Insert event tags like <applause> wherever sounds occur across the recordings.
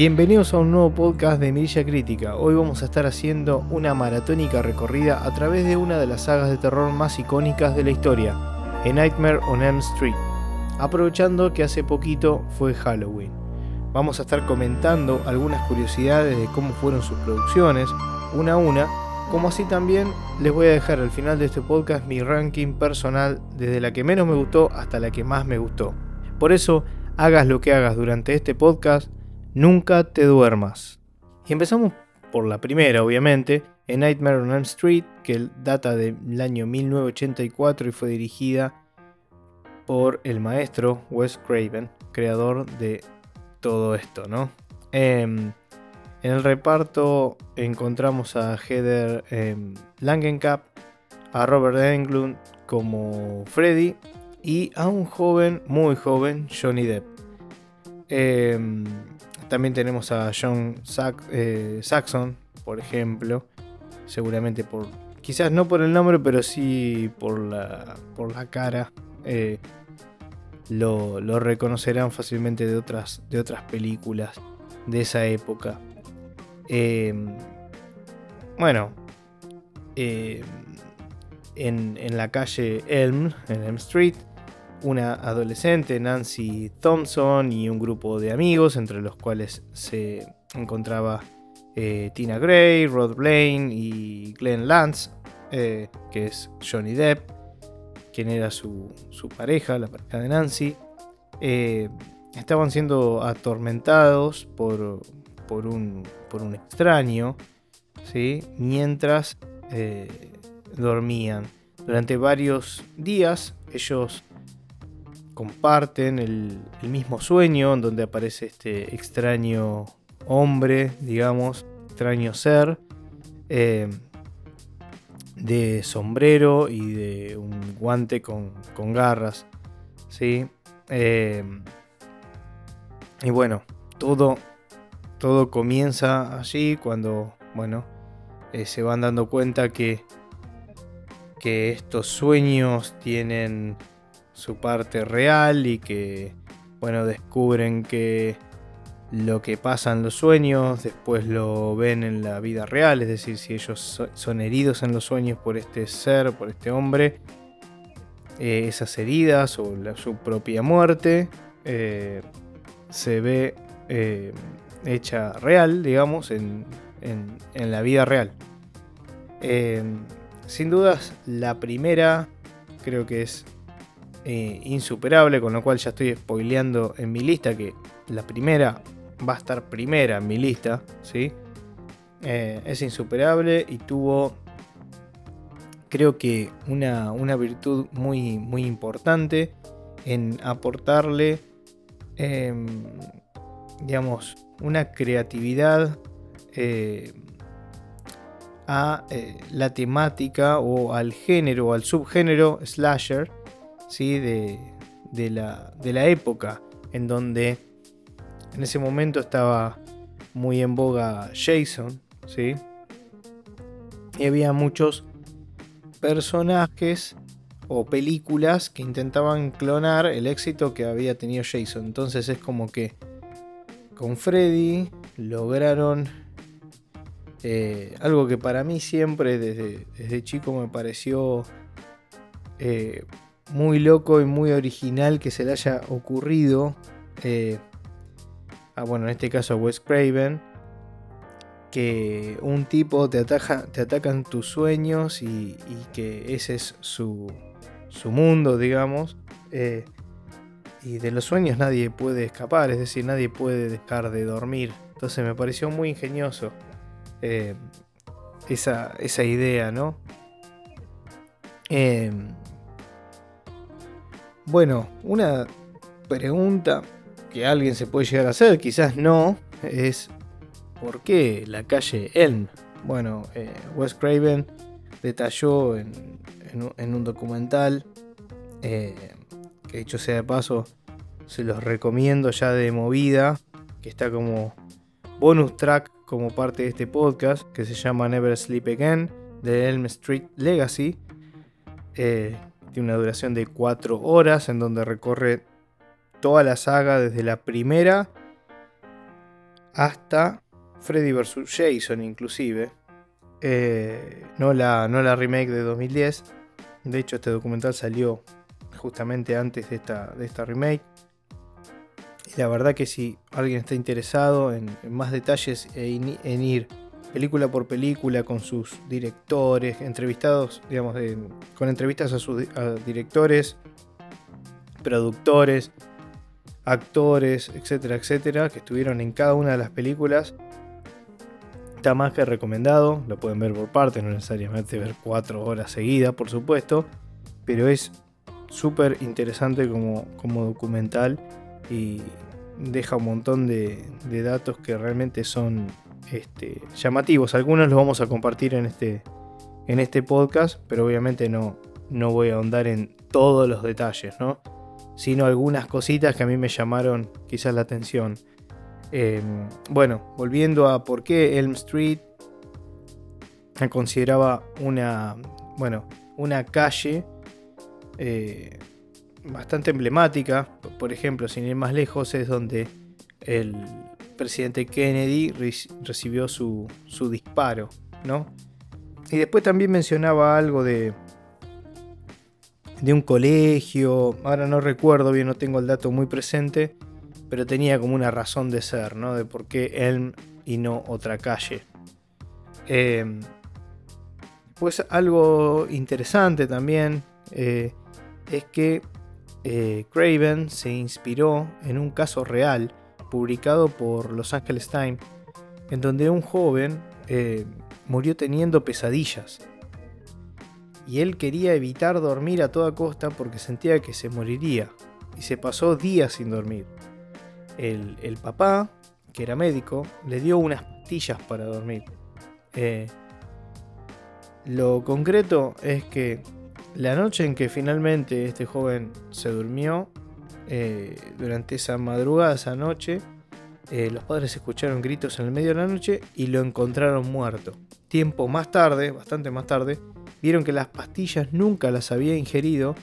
Bienvenidos a un nuevo podcast de Mirilla Crítica. Hoy vamos a estar haciendo una maratónica recorrida a través de una de las sagas de terror más icónicas de la historia, A Nightmare on Elm Street, aprovechando que hace poquito fue Halloween. Vamos a estar comentando algunas curiosidades de cómo fueron sus producciones, una a una, como así también les voy a dejar al final de este podcast mi ranking personal desde la que menos me gustó hasta la que más me gustó. Por eso, hagas lo que hagas durante este podcast, Nunca te duermas. Y empezamos por la primera, obviamente, en Nightmare on Elm Street, que data del año 1984 y fue dirigida por el maestro Wes Craven, creador de todo esto, ¿no? Em, en el reparto encontramos a Heather eh, Langenkamp, a Robert Englund como Freddy y a un joven, muy joven, Johnny Depp. Em, también tenemos a John eh, Saxon, por ejemplo. Seguramente por. Quizás no por el nombre, pero sí por la, por la cara. Eh, lo, reconocerán fácilmente de otras, de otras películas de esa época. Em, bueno, em, en, en, la calle Elm, en Elm Street, una adolescente, Nancy Thompson, y un grupo de amigos, entre los cuales se encontraba eh, Tina Gray, Rod Blaine y Glenn Lance, eh, que es Johnny Depp, quien era su, pareja, la pareja de Nancy. Eh, estaban siendo atormentados por, por, un, por un extraño, ¿sí? mientras dormían. Durante varios días ellos comparten el, mismo sueño en donde aparece este extraño hombre, digamos, extraño ser, eh, de sombrero y de un guante con, garras, ¿sí? Eh, y bueno, todo, todo comienza allí cuando, bueno, eh, se van dando cuenta que, que estos sueños tienen su parte real y que, bueno, descubren que lo que pasa en los sueños después lo ven en la vida real, es decir, si ellos son heridos en los sueños por este ser, por este hombre, eh, esas heridas o su propia muerte eh, se ve eh, hecha real, digamos, en, en la vida real. sin dudas, la primera creo que es eh, insuperable, con lo cual ya estoy spoileando en mi lista que la primera va a estar primera en mi lista, ¿sí? Eh, es insuperable y tuvo, creo que, una, virtud muy, muy importante en aportarle, em, digamos, una creatividad eh, a la temática o al género o al subgénero slasher de, la, de la época en donde en ese momento estaba muy en boga Jason, ¿sí? Y había muchos personajes o películas que intentaban clonar el éxito que había tenido Jason. Entonces es como que con Freddy lograron eh, algo que para mí siempre desde, desde chico me pareció eh, muy loco y muy original que se le haya ocurrido, eh, a, bueno, en este caso a Wes Craven, que un tipo te, ataca, te atacan tus sueños y, que ese es su, su mundo, digamos. Eh, y de los sueños nadie puede escapar, es decir, nadie puede dejar de dormir. Entonces me pareció muy ingenioso eh, esa, esa, idea, ¿no? Bueno, una pregunta que alguien se puede llegar a hacer, quizás no, es ¿por qué la calle Elm? Bueno, eh, Wes Craven detalló en, un documental, eh, que dicho sea de paso, se los recomiendo ya de movida, que está como bonus track como parte de este podcast, que se llama Never Sleep Again, de Elm Street Legacy. Eh, tiene una duración de 4 horas en donde recorre toda la saga desde la primera hasta Freddy vs. Jason inclusive. Eh, no, la, no la remake de 2010. De hecho, este documental salió justamente antes de esta, de esta remake. Y la verdad que si alguien está interesado en, más detalles e en ir película por película con sus directores, entrevistados, digamos, con entrevistas a sus directores, productores, actores, etcétera, etcétera, que estuvieron en cada una de las películas. Está más que recomendado, lo pueden ver por partes, no necesariamente ver cuatro horas seguidas, por supuesto, pero es súper interesante como, como documental y deja un montón de, de datos que realmente son este, llamativos. Algunos los vamos a compartir en este, en este podcast, pero obviamente no, no voy a ahondar en todos los detalles, ¿no? Sino algunas cositas que a mí me llamaron quizás la atención. Em, bueno, volviendo a por qué Elm Street se consideraba una, bueno, una calle eh, bastante emblemática. Por ejemplo, sin ir más lejos, es donde el, presidente Kennedy recibió su, disparo, ¿no? Y después también mencionaba algo de, de un colegio, ahora no recuerdo bien, no tengo el dato muy presente, pero tenía como una razón de ser, ¿no? De por qué Elm y no otra calle. Em, pues algo interesante también eh, es que eh, Craven se inspiró en un caso real publicado por Los Angeles Times, en donde un joven eh, murió teniendo pesadillas. Y él quería evitar dormir a toda costa porque sentía que se moriría. Y se pasó días sin dormir. El, papá, que era médico, le dio unas pastillas para dormir. Eh, lo concreto es que la noche en que finalmente este joven se durmió, eh, durante esa madrugada, esa noche, eh, los padres escucharon gritos en el medio de la noche y lo encontraron muerto. Tiempo más tarde, bastante más tarde, vieron que las pastillas nunca las había ingerido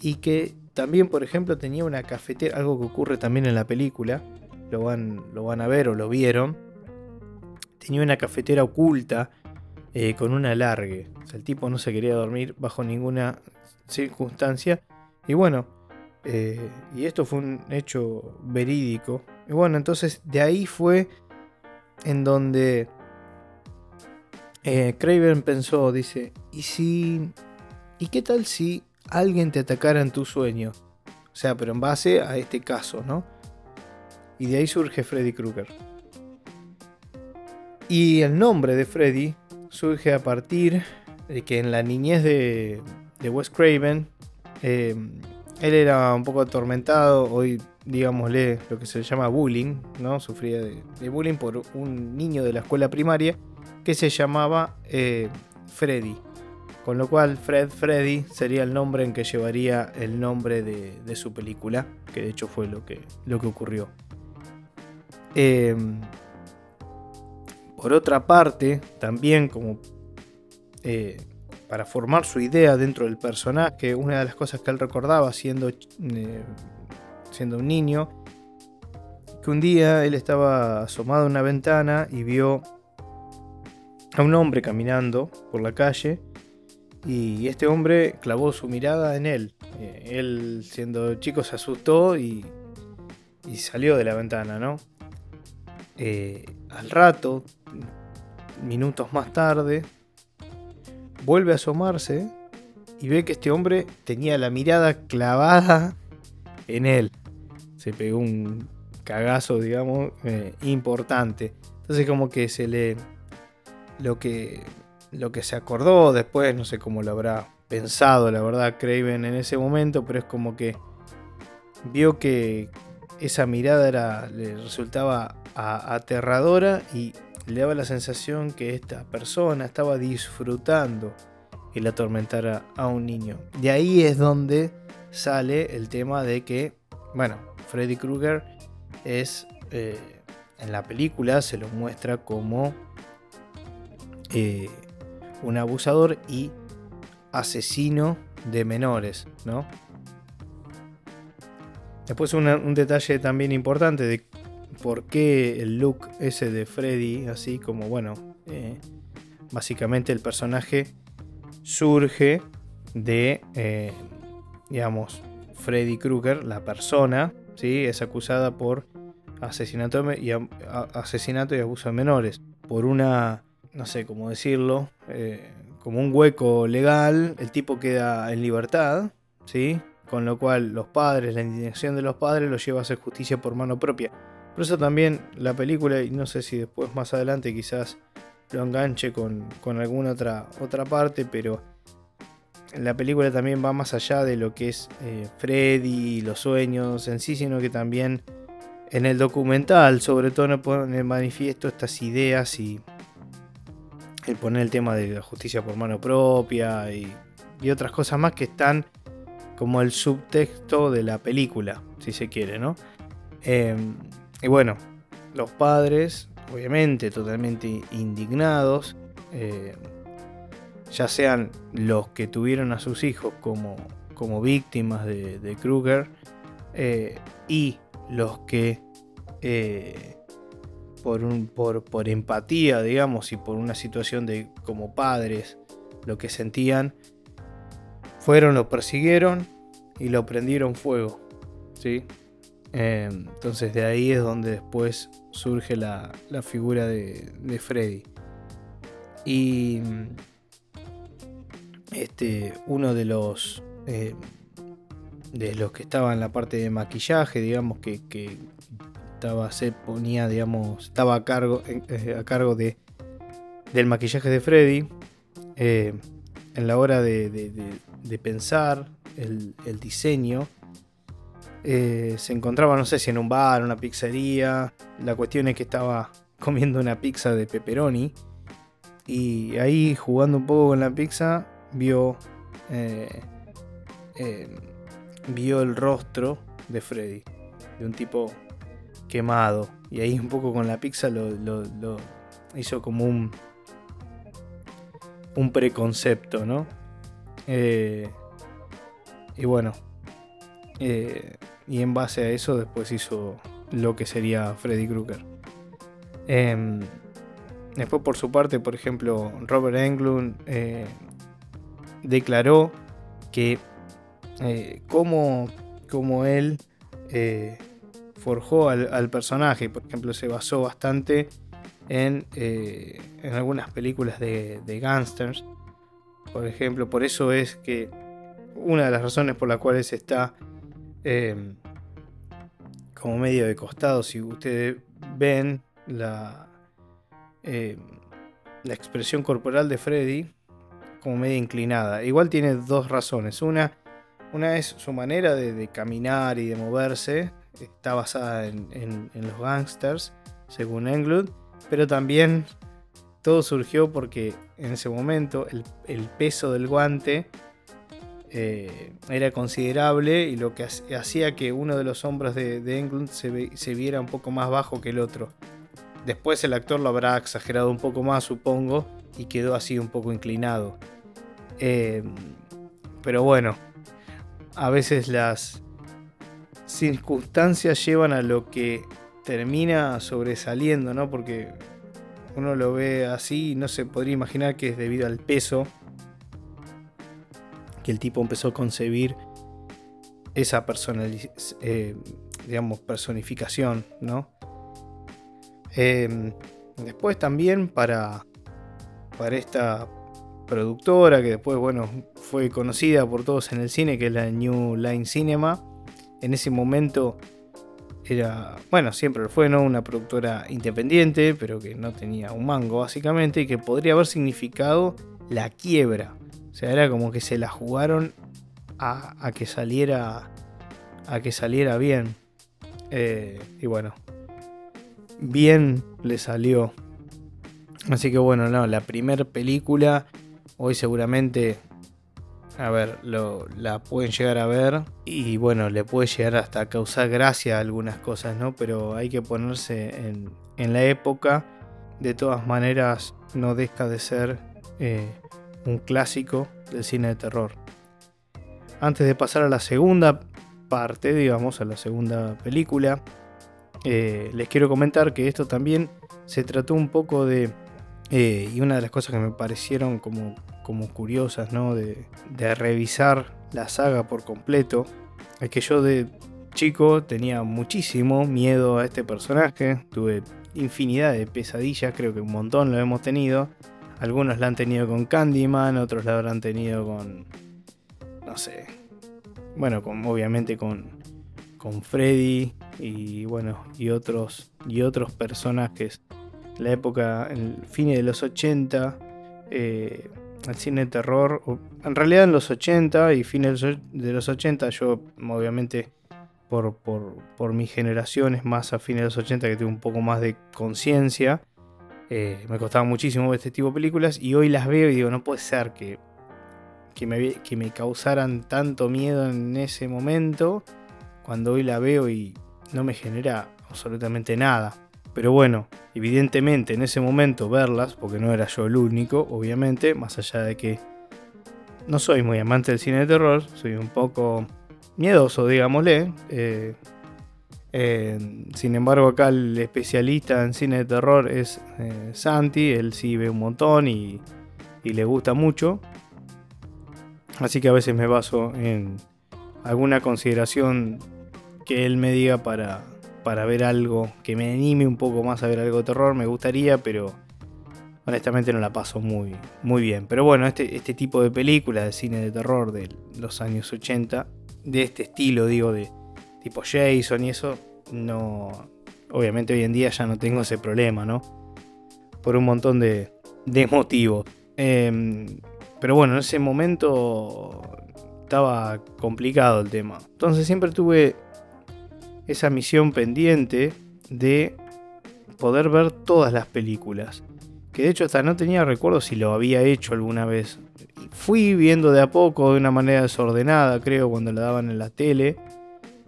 y que también, por ejemplo, tenía una cafetera, algo que ocurre también en la película, lo van, lo van a ver o lo vieron, tenía una cafetera oculta eh, con un alargue. El tipo no se quería dormir bajo ninguna circunstancia. Y bueno, eh, y esto fue un hecho verídico. Y bueno, entonces de ahí fue en donde eh, Craven pensó, dice, ¿y si... ¿Y qué tal si alguien te atacara en tu sueño? O sea, pero en base a este caso, ¿no? Y de ahí surge Freddy Krueger. Y el nombre de Freddy surge a partir de que en la niñez de, de Wes Craven, eh, él era un poco atormentado, hoy digámosle lo que se llama bullying, ¿no? Sufría de, bullying por un niño de la escuela primaria que se llamaba eh, Freddy. Con lo cual Fred Freddy sería el nombre en que llevaría el nombre de, su película, que de hecho fue lo que, lo que ocurrió. Em, por otra parte, también como eh, para formar su idea dentro del personaje, una de las cosas que él recordaba siendo, eh, siendo un niño, que un día él estaba asomado a una ventana y vio a un hombre caminando por la calle y este hombre clavó su mirada en él. Eh, él siendo chico se asustó y, y salió de la ventana, ¿no? Eh, al rato, minutos más tarde, vuelve a asomarse y ve que este hombre tenía la mirada clavada en él. Se pegó un cagazo, digamos, eh, importante. Entonces como que se le... Lo que, lo que se acordó después, no sé cómo lo habrá pensado, la verdad, Craven en ese momento, pero es como que vio que esa mirada le resultaba aterradora y le daba la sensación que esta persona estaba disfrutando el atormentar a, un niño. De ahí es donde sale el tema de que, bueno, Freddy Krueger es, eh, en la película se lo muestra como eh, un abusador y asesino de menores, ¿no? Después un detalle también importante de por qué el look ese de Freddy, así como, bueno, eh, básicamente el personaje surge de, eh, digamos, Freddy Krueger, la persona, ¿sí? es acusada por asesinato y, asesinato y abuso de menores, por una, no sé cómo decirlo, eh, como un hueco legal, el tipo queda en libertad, ¿sí? con lo cual los padres, la indignación de los padres lo lleva a hacer justicia por mano propia. Por eso también la película, y no sé si después más adelante quizás lo enganche con, alguna otra, otra parte, pero la película también va más allá de lo que es eh, Freddy y los sueños en sí, sino que también en el documental, sobre todo, pone manifiesto estas ideas y el poner el tema de la justicia por mano propia y, y otras cosas más que están como el subtexto de la película, si se quiere, ¿no? Em, y bueno, los padres, obviamente, totalmente indignados, eh, ya sean los que tuvieron a sus hijos como, como víctimas de, Kruger, eh, y los que eh, por, un, por, por, empatía, digamos, y por una situación de como padres, lo que sentían, fueron, lo persiguieron y lo prendieron fuego. ¿sí? Em, entonces de ahí es donde después surge la, figura de, Freddy. Y este, uno de los em, de los que estaba en la parte de maquillaje, digamos, que, estaba, se ponía, digamos, estaba a cargo, eh, a cargo de, del maquillaje de Freddy. Eh, en la hora de, de pensar el, diseño. Eh, se encontraba, no sé si en un bar, una pizzería. La cuestión es que estaba <laughs> comiendo una pizza de pepperoni. Y ahí, jugando un poco con la pizza, vio, eh, eh, vio el rostro de Freddy. De un tipo quemado. Y ahí, un poco con la pizza, lo, lo hizo como un, un preconcepto, ¿no? Eh, y bueno, eh, y en base a eso después hizo lo que sería Freddy Krueger. Em, después por su parte, por ejemplo, Robert Englund eh, declaró que eh, como, como, él forjó al, personaje, por ejemplo, se basó bastante en, en algunas películas de, de gangsters. Por ejemplo, por eso es que una de las razones por las cuales está em, como medio de costado. Si ustedes ven la, em, la expresión corporal de Freddy como media inclinada. Igual tiene dos razones. Una, una es su manera de, caminar y de moverse. Está basada en, los gangsters, según Englund. Pero también todo surgió porque en ese momento el peso del guante eh, era considerable y lo que hacía que uno de los hombros de, Englund se, viera un poco más bajo que el otro. Después el actor lo habrá exagerado un poco más, supongo, y quedó así un poco inclinado. Eh, pero bueno, a veces las circunstancias llevan a lo que termina sobresaliendo, ¿no? Porque uno lo ve así y no se podría imaginar que es debido al peso el tipo empezó a concebir esa eh, digamos, personificación, ¿no? Em, después también para, para esta productora que después, bueno, fue conocida por todos en el cine, que es la New Line Cinema. En ese momento era, bueno, siempre fue, ¿no? Una productora independiente, pero que no tenía un mango básicamente y que podría haber significado la quiebra o sea, era como que se la jugaron a, que saliera. a que saliera bien. Eh, y bueno. Bien le salió. Así que bueno, no, la primera película. Hoy seguramente. A ver, lo, la pueden llegar a ver. Y bueno, le puede llegar hasta a causar gracia a algunas cosas, ¿no? Pero hay que ponerse en, en la época. De todas maneras, no deja de ser eh, un clásico del cine de terror. Antes de pasar a la segunda parte, digamos, a la segunda película, eh, les quiero comentar que esto también se trató un poco de... Eh, y una de las cosas que me parecieron como, como curiosas, ¿no? De, de revisar la saga por completo, es que yo de chico tenía muchísimo miedo a este personaje, tuve infinidad de pesadillas, creo que un montón lo hemos tenido. Algunos la han tenido con Candyman, otros la habrán tenido con. No sé. Bueno, obviamente con, con Freddy y bueno, y otros, y otros personajes. La época, el fin de los 80, eh, el cine de terror, en realidad en los 80 y fines de los 80, yo obviamente por, por, por mis generaciones más a fines de los 80 que tengo un poco más de conciencia, eh, me costaba muchísimo ver este tipo de películas y hoy las veo y digo, no puede ser que, que, me, que me causaran tanto miedo en ese momento, cuando hoy la veo y no me genera absolutamente nada. Pero bueno, evidentemente en ese momento verlas, porque no era yo el único, obviamente, más allá de que no soy muy amante del cine de terror, soy un poco miedoso, digámosle. Eh, sin embargo, acá el especialista en cine de terror es eh, Santi, él sí ve un montón y, le gusta mucho. Así que a veces me baso en alguna consideración que él me diga para, para ver algo que me anime un poco más a ver algo de terror. Me gustaría, pero honestamente no la paso muy, muy bien. Pero bueno, este, este tipo de películas de cine de terror de los años 80, de este estilo, digo, de tipo Jason y eso, no. Obviamente hoy en día ya no tengo ese problema, ¿no? Por un montón de, de motivos. Em, pero bueno, en ese momento estaba complicado el tema. Entonces siempre tuve esa misión pendiente de poder ver todas las películas. Que de hecho hasta no tenía recuerdo si lo había hecho alguna vez. Fui viendo de a poco, de una manera desordenada, creo, cuando la daban en la tele.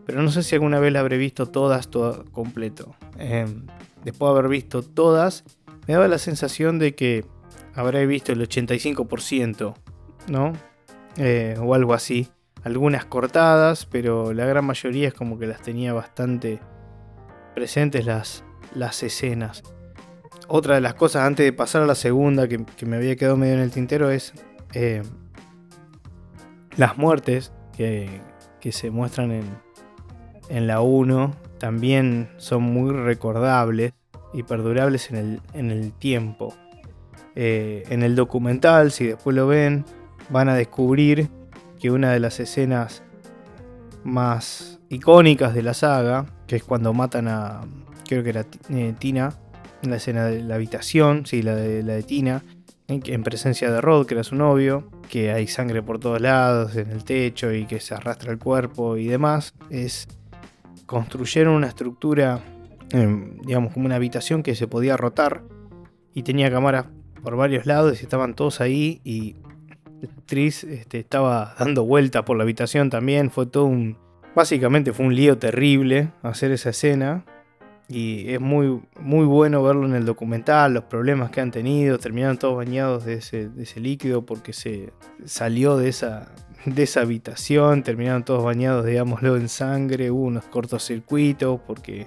Pero no sé si alguna vez la habré visto todas, todo completo. Em, después de haber visto todas, me daba la sensación de que habré visto el 85%, ¿no? Eh, o algo así. Algunas cortadas, pero la gran mayoría es como que las tenía bastante presentes las, las escenas. Otra de las cosas antes de pasar a la segunda que, me había quedado medio en el tintero es eh, las muertes que, que se muestran en, en la 1 también son muy recordables y perdurables en el, tiempo. Eh, en el documental, si después lo ven, van a descubrir que una de las escenas más icónicas de la saga, que es cuando matan a, creo que era eh, Tina, la escena de la habitación, sí, la de, la de Tina, en presencia de Rod, que era su novio, que hay sangre por todos lados, en el techo y que se arrastra el cuerpo y demás, es construyeron una estructura, em, digamos, como una habitación que se podía rotar y tenía cámaras por varios lados y estaban todos ahí y actriz este, estaba dando vueltas por la habitación también. Fue todo un... Básicamente fue un lío terrible hacer esa escena. Y es muy, muy bueno verlo en el documental, los problemas que han tenido. Terminaron todos bañados de ese, de ese líquido porque se salió de esa, de esa habitación, terminaron todos bañados, digámoslo, en sangre, hubo unos cortocircuitos porque,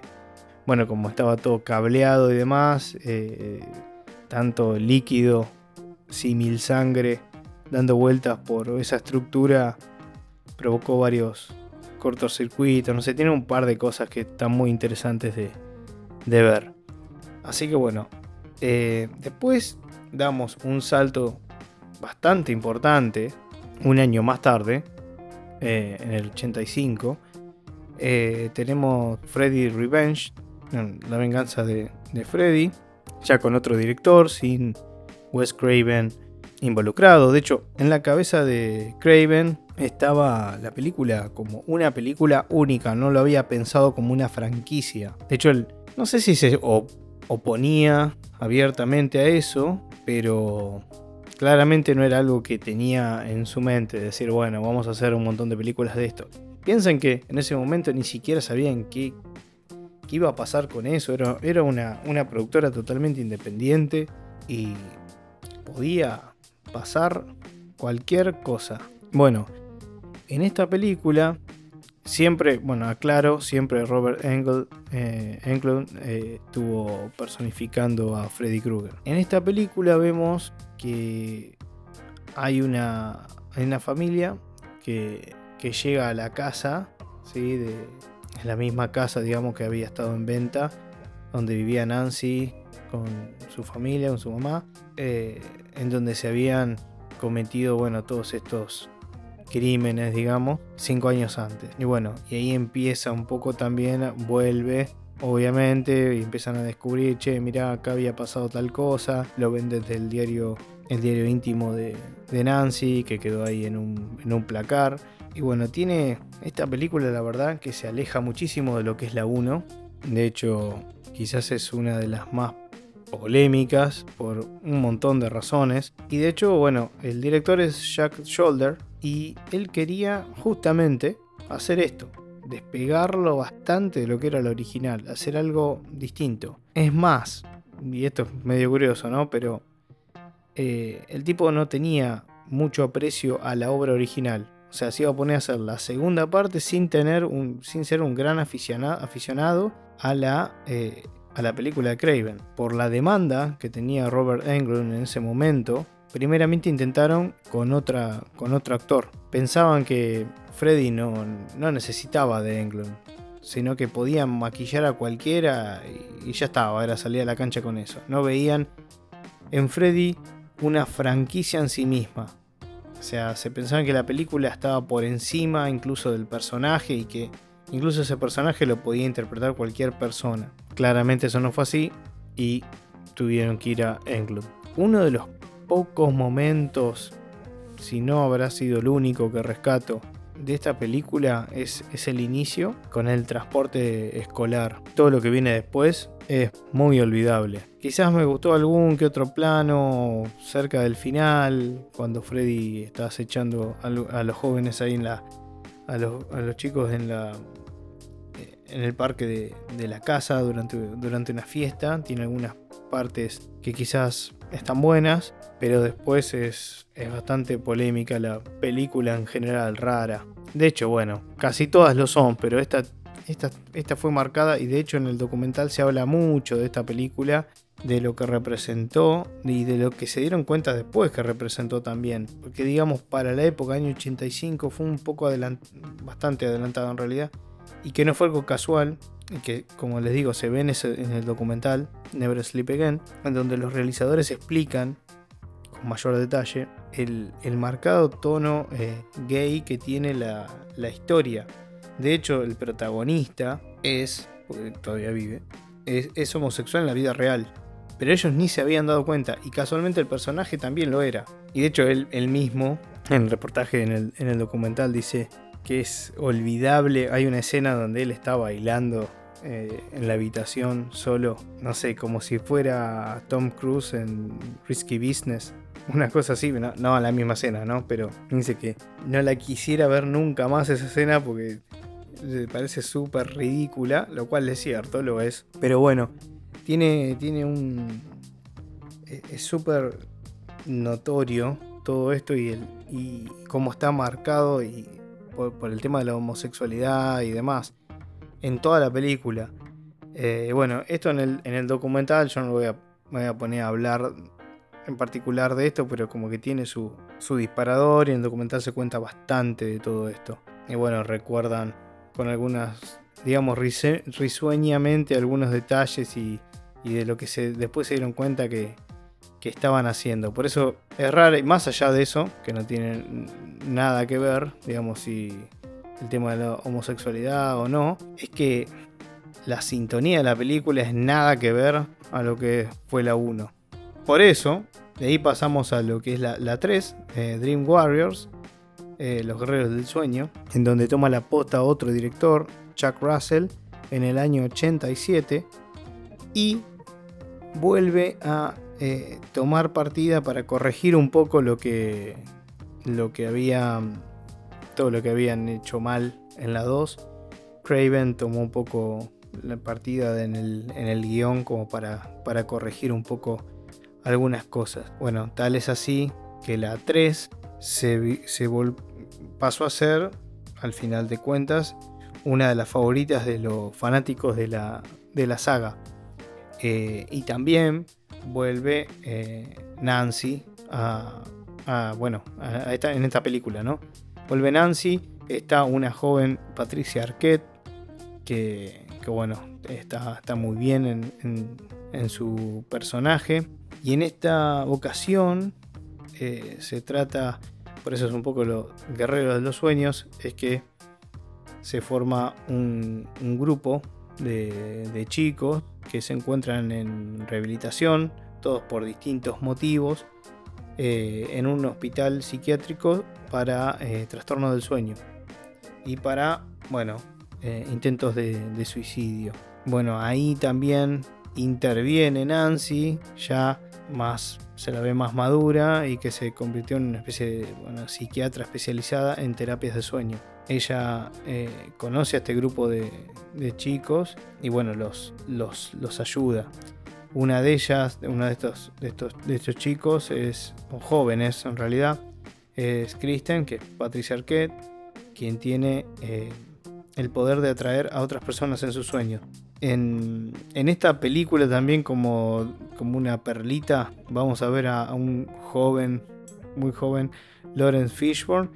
bueno, como estaba todo cableado y demás, eh, tanto líquido, símil sangre, dando vueltas por esa estructura, provocó varios cortocircuitos, no sé, tiene un par de cosas que están muy interesantes de, ver. Así que bueno, eh, después damos un salto bastante importante un año más tarde, eh, en el 85, eh, tenemos Freddy Revenge, la venganza de, Freddy, ya con otro director, sin Wes Craven involucrado. De hecho, en la cabeza de Craven estaba la película como una película única, no lo había pensado como una franquicia. De hecho, no sé si se oponía abiertamente a eso, pero claramente no era algo que tenía en su mente, decir, bueno, vamos a hacer un montón de películas de esto. Piensen que en ese momento ni siquiera sabían qué, qué iba a pasar con eso, era, era una, una productora totalmente independiente y podía pasar cualquier cosa. Bueno, en esta película siempre, bueno, aclaro, siempre Robert Englund, eh, eh, estuvo personificando a Freddy Krueger. En esta película vemos que hay una, una familia que, llega a la casa, ¿sí? de, la misma casa, digamos, que había estado en venta, donde vivía Nancy con su familia, con su mamá, eh, en donde se habían cometido, bueno, todos estos crímenes, digamos, cinco años antes. Y bueno, y ahí empieza un poco también, vuelve, obviamente, y empiezan a descubrir, che, mira, acá había pasado tal cosa, lo ven desde el diario, el diario íntimo de, Nancy, que quedó ahí en un, placar. Y bueno, tiene esta película, la verdad, que se aleja muchísimo de lo que es la 1. De hecho, quizás es una de las más polémicas por un montón de razones. Y de hecho, bueno, el director es Jack Shoulder, y él quería justamente hacer esto, despegarlo bastante de lo que era el original, hacer algo distinto. Es más, y esto es medio curioso, ¿no? Pero eh, el tipo no tenía mucho aprecio a la obra original. O sea, se iba a poner a hacer la segunda parte sin tener un, sin ser un gran aficionado, a la, eh, a la película de Craven. Por la demanda que tenía Robert Englund en ese momento, primeramente intentaron con, otra, con otro actor. Pensaban que Freddy no, no necesitaba de Englund, sino que podían maquillar a cualquiera y, ya estaba, era salir a la cancha con eso. No veían en Freddy una franquicia en sí misma. O sea, se pensaban que la película estaba por encima incluso del personaje y que incluso ese personaje lo podía interpretar cualquier persona. Claramente eso no fue así y tuvieron que ir a Englund. Uno de los pocos momentos, si no habrá sido el único que rescato de esta película, es, es el inicio con el transporte escolar. Todo lo que viene después es muy olvidable. Quizás me gustó algún que otro plano cerca del final, cuando Freddy está acechando a, los jóvenes ahí en la. A los, a los chicos en la. En el parque de, de, la casa durante, durante una fiesta. Tiene algunas partes que quizás están buenas, pero después es, es bastante polémica la película en general, rara. De hecho, bueno, casi todas lo son, pero esta, esta, esta fue marcada y de hecho en el documental se habla mucho de esta película, de lo que representó y de lo que se dieron cuenta después que representó también. Porque digamos, para la época, año 85, fue un poco bastante adelantado en realidad, y que no fue algo casual, que como les digo se ve en, el documental Never Sleep Again, en donde los realizadores explican con mayor detalle el, marcado tono eh, gay que tiene la, historia. De hecho, el protagonista es, porque todavía vive, es, homosexual en la vida real. Pero ellos ni se habían dado cuenta y casualmente el personaje también lo era. Y de hecho él, mismo, en el reportaje en el, en el documental, dice que es olvidable. Hay una escena donde él está bailando eh, en la habitación solo, no sé, como si fuera Tom Cruise en Risky Business. Una cosa así, no, no la misma escena, ¿no? Pero dice que no la quisiera ver nunca más esa escena porque parece súper ridícula, lo cual es cierto, lo es. Pero bueno, tiene, tiene un... E, es súper notorio todo esto y, el, y cómo está marcado y por, el tema de la homosexualidad y demás en toda la película. Eh, bueno, esto en el, documental yo no voy a, voy a poner a hablar en particular de esto, pero como que tiene su, disparador y en el documental se cuenta bastante de todo esto. Y bueno, recuerdan con algunas, digamos, risueñamente algunos detalles y, de lo que se, después se dieron cuenta que, estaban haciendo. Por eso es raro, y más allá de eso, que no tiene nada que ver, digamos, si el tema de la homosexualidad o no, es que la sintonía de la película es nada que ver a lo que fue la 1. Por eso, de ahí pasamos a lo que es la, 3, eh, Dream Warriors, eh, Los Guerreros del Sueño, en donde toma la posta otro director, Chuck Russell, en el año 87, y vuelve a eh, tomar partida para corregir un poco lo que, lo que había todo lo que habían hecho mal en la 2. Craven tomó un poco la partida en el, en guion como para, para corregir un poco algunas cosas. Bueno, tal es así que la 3 se, pasó a ser, al final de cuentas, una de las favoritas de los fanáticos de la, de la saga. Eh, y también vuelve eh, Nancy a, bueno, en esta película, ¿no? Vuelve Nancy, está una joven Patricia Arquette, que, bueno, está, está, muy bien en, en, su personaje. Y en esta ocasión eh, se trata, por eso es un poco lo guerrero de los sueños, es que se forma un, grupo de, chicos que se encuentran en rehabilitación, todos por distintos motivos, eh, en un hospital psiquiátrico para eh, trastorno del sueño y para, bueno, eh, intentos de, suicidio. Bueno, ahí también interviene Nancy, ya más se la ve más madura y que se convirtió en una especie de psiquiatra especializada en terapias de sueño ella eh, conoce a este grupo de, chicos y bueno, los, los, los, ayuda. Una de ellas, una de estos, de estos, de estos chicos, es, jóvenes en realidad, es Kristen, que es Patricia Arquette, quien tiene eh, el poder de atraer a otras personas en sus sueños. En, esta película también como, como una perlita, vamos a ver a, un joven, muy joven, Lawrence Fishburne,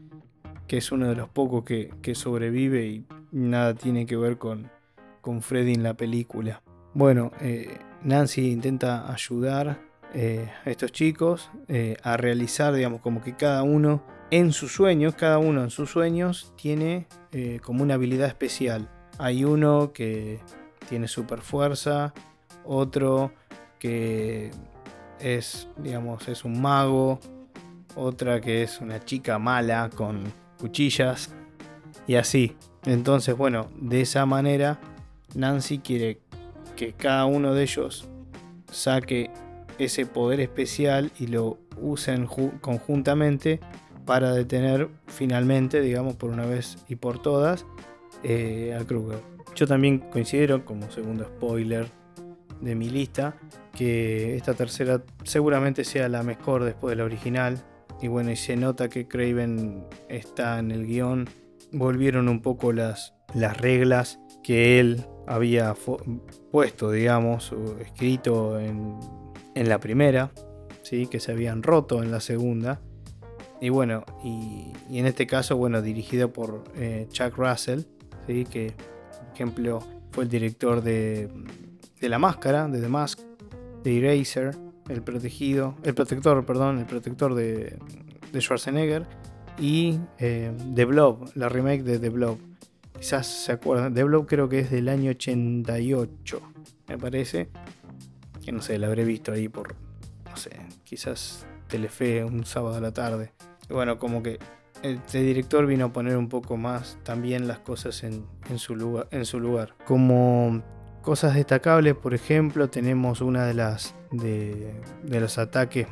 que es uno de los pocos que, sobrevive y nada tiene que ver con, con Freddy en la película. Bueno, eh, Nancy intenta ayudar eh, a estos chicos eh, a realizar, digamos, como que cada uno en sus sueños, cada uno en sus sueños tiene como una habilidad especial. Hay uno que tiene super fuerza, otro que es, digamos, es un mago, otra que es una chica mala con cuchillas y así. Entonces, bueno, de esa manera Nancy quiere que cada uno de ellos saque ese poder especial y lo usen conjuntamente para detener finalmente, digamos, por una vez y por todas, eh, a Kruger. Yo también considero, como segundo spoiler de mi lista, que esta tercera seguramente sea la mejor después de la original. Y bueno, y se nota que Craven está en el guion. Volvieron un poco las, las reglas que él había puesto, digamos, o escrito en, en, la primera, ¿sí? que se habían roto en la segunda. Y bueno, y, en este caso, bueno, dirigido por eh, Chuck Russell, ¿sí? que, por ejemplo, fue el director de, de La Máscara, de The Mask, de Eraser, el protegido, el protector, perdón, el protector de, Schwarzenegger y eh, The Blob, la remake de The Blob. Quizás se acuerdan, The Blob creo que es del año 88, me parece. Que no sé, la habré visto ahí por, no sé, quizás Telefe un sábado a la tarde. Bueno, como que este director vino a poner un poco más también las cosas en, su, lugar, en su lugar. Como cosas destacables, por ejemplo, tenemos una de las de, los ataques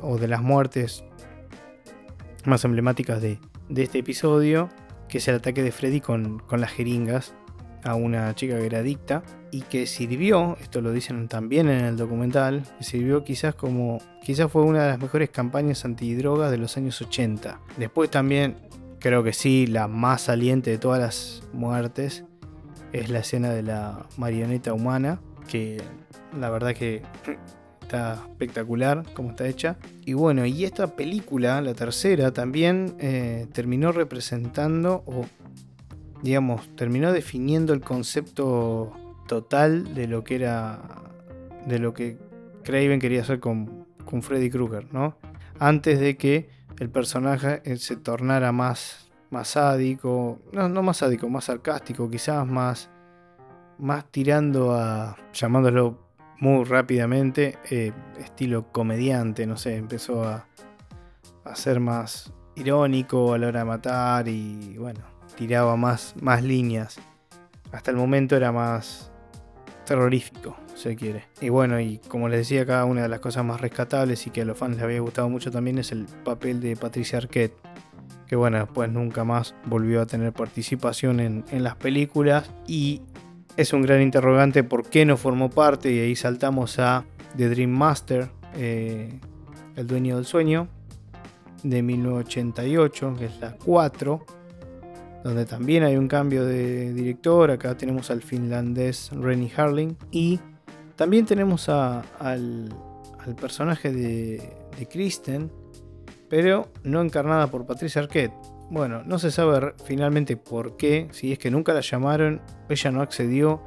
o de las muertes más emblemáticas de, este episodio, que es el ataque de Freddy con, las jeringas a una chica que era adicta y que sirvió, esto lo dicen también en el documental, que sirvió quizás como, quizás fue una de las mejores campañas antidrogas de los años 80. Después también, creo que sí, la más saliente de todas las muertes es la escena de la marioneta humana, que la verdad que está espectacular como está hecha. Y bueno, y esta película, la tercera, también eh, terminó representando digamos, terminó definiendo el concepto total de lo que era, de lo que Craven quería hacer con, Freddy Krueger, ¿no? Antes de que el personaje eh, se tornara más, más sádico, no, no más sádico, más sarcástico, quizás más, más tirando a, llamándolo muy rápidamente, eh, estilo comediante, no sé, empezó a, a, ser más irónico a la hora de matar y bueno, tiraba más, más líneas. Hasta el momento era más terrorífico, se quiere. Y bueno, y como les decía acá, una de las cosas más rescatables y que a los fans les había gustado mucho también es el papel de Patricia Arquette. Que bueno, después nunca más volvió a tener participación en, en las películas. Y es un gran interrogante por qué no formó parte y ahí saltamos a The Dream Master, eh, El dueño del sueño, de 1988, que es la 4. Donde también hay un cambio de director. Acá tenemos al finlandés Renny Harling. Y también tenemos al, personaje de, de Kristen, pero no encarnada por Patricia Arquette. Bueno, no se sabe finalmente por qué, si es que nunca la llamaron, ella no accedió,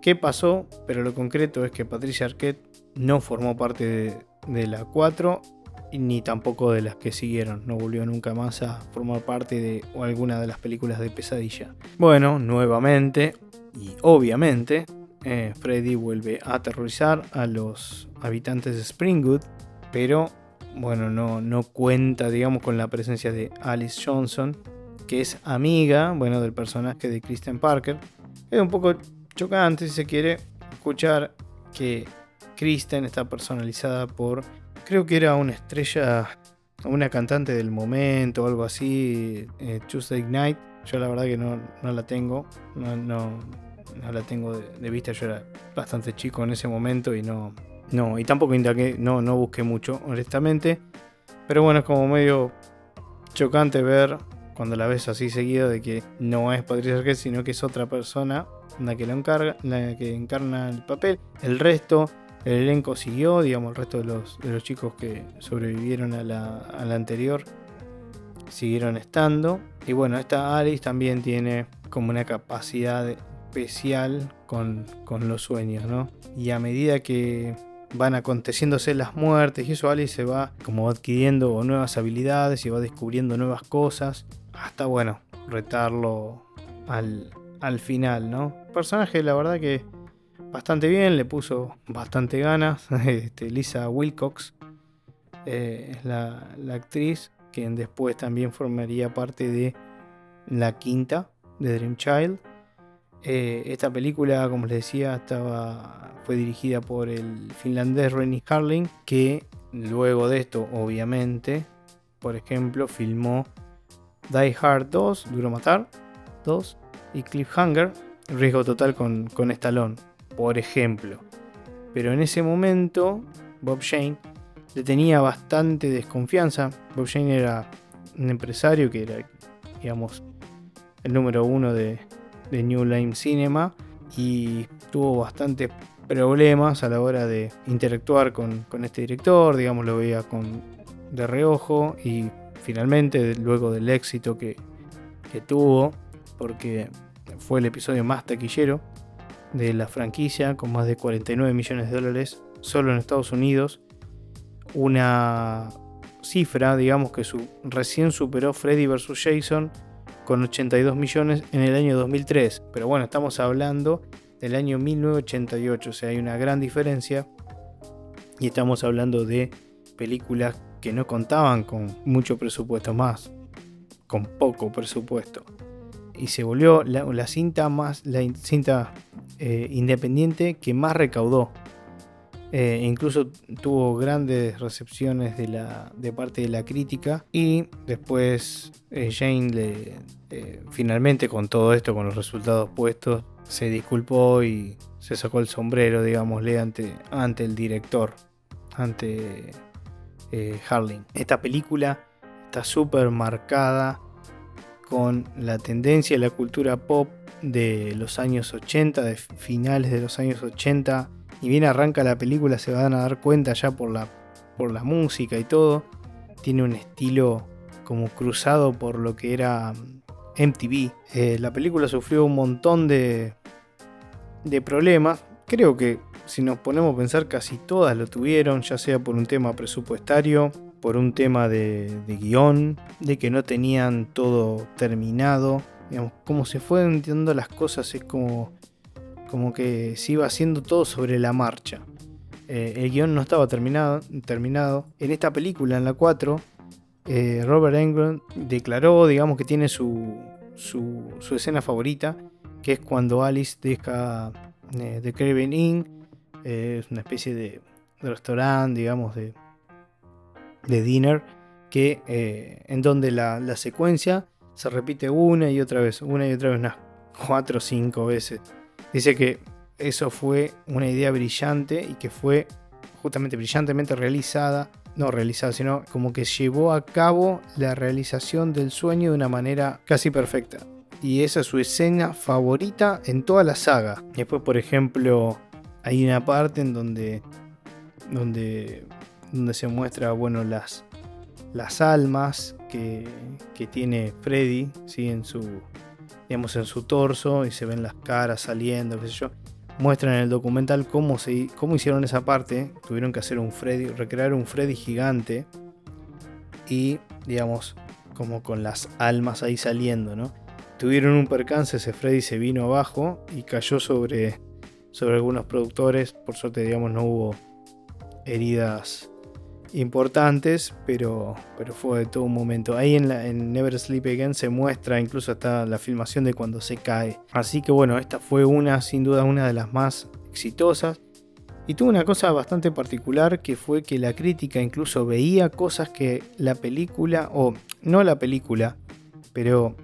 qué pasó, pero lo concreto es que Patricia Arquette no formó parte de, de la 4 ni tampoco de las que siguieron. No volvió nunca más a formar parte de alguna de las películas de pesadilla. Bueno, nuevamente y obviamente, eh, Freddy vuelve a aterrorizar a los habitantes de Springwood, pero bueno, no, no cuenta, digamos, con la presencia de Alice Johnson, que es amiga, bueno, del personaje de Kristen Parker. Es un poco chocante, si se quiere, escuchar que Kristen está personalizada por creo que era una estrella, una cantante del momento o algo así, eh, Tuesday Night. Yo la verdad que no, la tengo, no, no, la tengo de, vista. Yo era bastante chico en ese momento y no, no, y tampoco indagué, no, no busqué mucho, honestamente. Pero bueno, es como medio chocante ver cuando la ves así seguido de que no es Patricia Arquette, sino que es otra persona la que lo encarga, la que encarna el papel. El resto el elenco siguió, digamos, el resto de los, de los chicos que sobrevivieron a la, anterior siguieron estando. Y bueno, esta Alice también tiene como una capacidad especial con, los sueños, ¿no? Y a medida que van aconteciéndose las muertes y eso Alice se va como adquiriendo nuevas habilidades y va descubriendo nuevas cosas hasta bueno retarlo al, al final no personaje la verdad que bastante bien, le puso bastante ganas. <laughs> Este, Lisa Wilcox eh, es la, actriz, quien después también formaría parte de la quinta de Dream Child. Eh, esta película, como les decía, estaba, fue dirigida por el finlandés Renny Harling, que luego de esto, obviamente, por ejemplo, filmó Die Hard 2, Duro Matar 2 y Cliffhanger, Riesgo Total con, con Stallone por ejemplo. Pero en ese momento, Bob Shane le tenía bastante desconfianza. Bob Shane era un empresario que era, digamos, el número uno de, New Line Cinema y tuvo bastantes problemas a la hora de interactuar con, este director, digamos, lo veía con, de reojo y finalmente, luego del éxito que, que tuvo, porque fue el episodio más taquillero de la franquicia con más de 49 millones de dólares solo en Estados Unidos. Una cifra, digamos que su, recién superó Freddy vs. Jason con 82 millones en el año 2003. Pero bueno, estamos hablando del año 1988, o sea, hay una gran diferencia. Y estamos hablando de películas que no contaban con mucho presupuesto más, con poco presupuesto. Y se volvió la cinta más, la cinta eh, independiente que más recaudó. Eh, incluso tuvo grandes recepciones de, parte de la crítica y después eh, Jane finalmente con todo esto, con los resultados puestos, se disculpó y se sacó el sombrero, digámosle, ante, ante el director, ante Harling. Esta película está súper marcada con la tendencia de la cultura pop de los años 80, de finales de los años 80. Y bien arranca la película, se van a dar cuenta ya por la, por la música y todo. Tiene un estilo como cruzado por lo que era MTV. Eh, la película sufrió un montón de, de problemas. Creo que si nos ponemos a pensar casi todas lo tuvieron, ya sea por un tema presupuestario, por un tema de, de guion, de que no tenían todo terminado Como se fueron entiendo las cosas, es como, como que se iba haciendo todo sobre la marcha. Eh, el guion no estaba terminado, terminado. En esta película, en la 4, eh, Robert Englund declaró, digamos, que tiene su, su, escena favorita, que es cuando Alice deja eh, The Craven Inn, es una especie de, restaurante, digamos, de, de dinner, que, en donde la, la secuencia se repite una y otra vez, una y otra vez, unas cuatro o cinco veces. Dice que eso fue una idea brillante y que fue justamente brillantemente realizada, no realizada, sino como que llevó a cabo la realización del sueño de una manera casi perfecta. y esa es su escena favorita en toda la saga. Después, por ejemplo, hay una parte en donde, donde, donde se muestra, bueno, las, las almas que, tiene Freddy, ¿sí? en su, digamos, en su torso y se ven las caras saliendo. Muestran en el documental cómo, se, cómo hicieron esa parte. Tuvieron que hacer un Freddy, recrear un Freddy gigante y, digamos, como con las almas ahí saliendo, ¿no? Tuvieron un percance, ese Freddy se vino abajo y cayó sobre, sobre algunos productores. Por suerte, digamos, no hubo heridas importantes, pero, pero fue de todo un momento. Ahí en, en Never Sleep Again se muestra incluso hasta la filmación de cuando se cae. Así que bueno, esta fue una, sin duda, una de las más exitosas. Y tuvo una cosa bastante particular que fue que la crítica incluso veía cosas que la película, o no la película, pero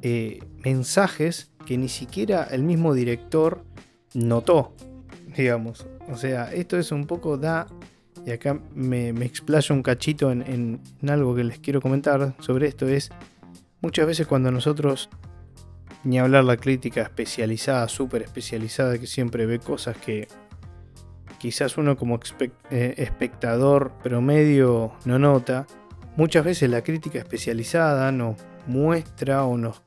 eh, mensajes que ni siquiera el mismo director notó, digamos. O sea, esto es un poco da, y acá me, explayo un cachito en, algo que les quiero comentar sobre esto, es muchas veces cuando nosotros ni hablar la crítica especializada, súper especializada, que siempre ve cosas que quizás uno como eh, espectador promedio no nota, muchas veces la crítica especializada nos muestra o nos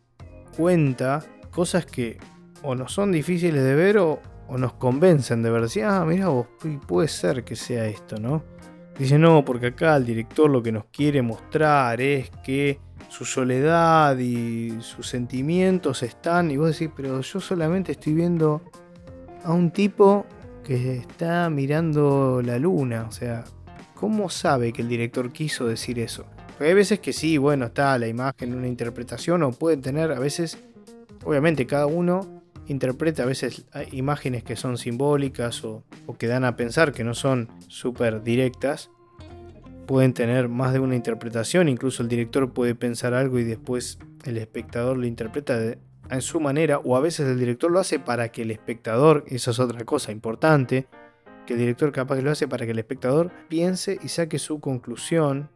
cuenta cosas que o nos son difíciles de ver o, nos convencen de ver. Decir, ah, mira vos, puede ser que sea esto, ¿no? Dice, no, porque acá el director lo que nos quiere mostrar es que su soledad y sus sentimientos están. Y vos decís, pero yo solamente estoy viendo a un tipo que está mirando la luna. O sea, ¿cómo sabe que el director quiso decir eso? Porque hay veces que sí, bueno, está la imagen, una interpretación, o pueden tener a veces, obviamente cada uno interpreta a veces imágenes que son simbólicas o, que dan a pensar que no son súper directas. Pueden tener más de una interpretación, incluso el director puede pensar algo y después el espectador lo interpreta en su manera, o a veces el director lo hace para que el espectador, eso es otra cosa importante, que el director capaz lo hace para que el espectador piense y saque su conclusión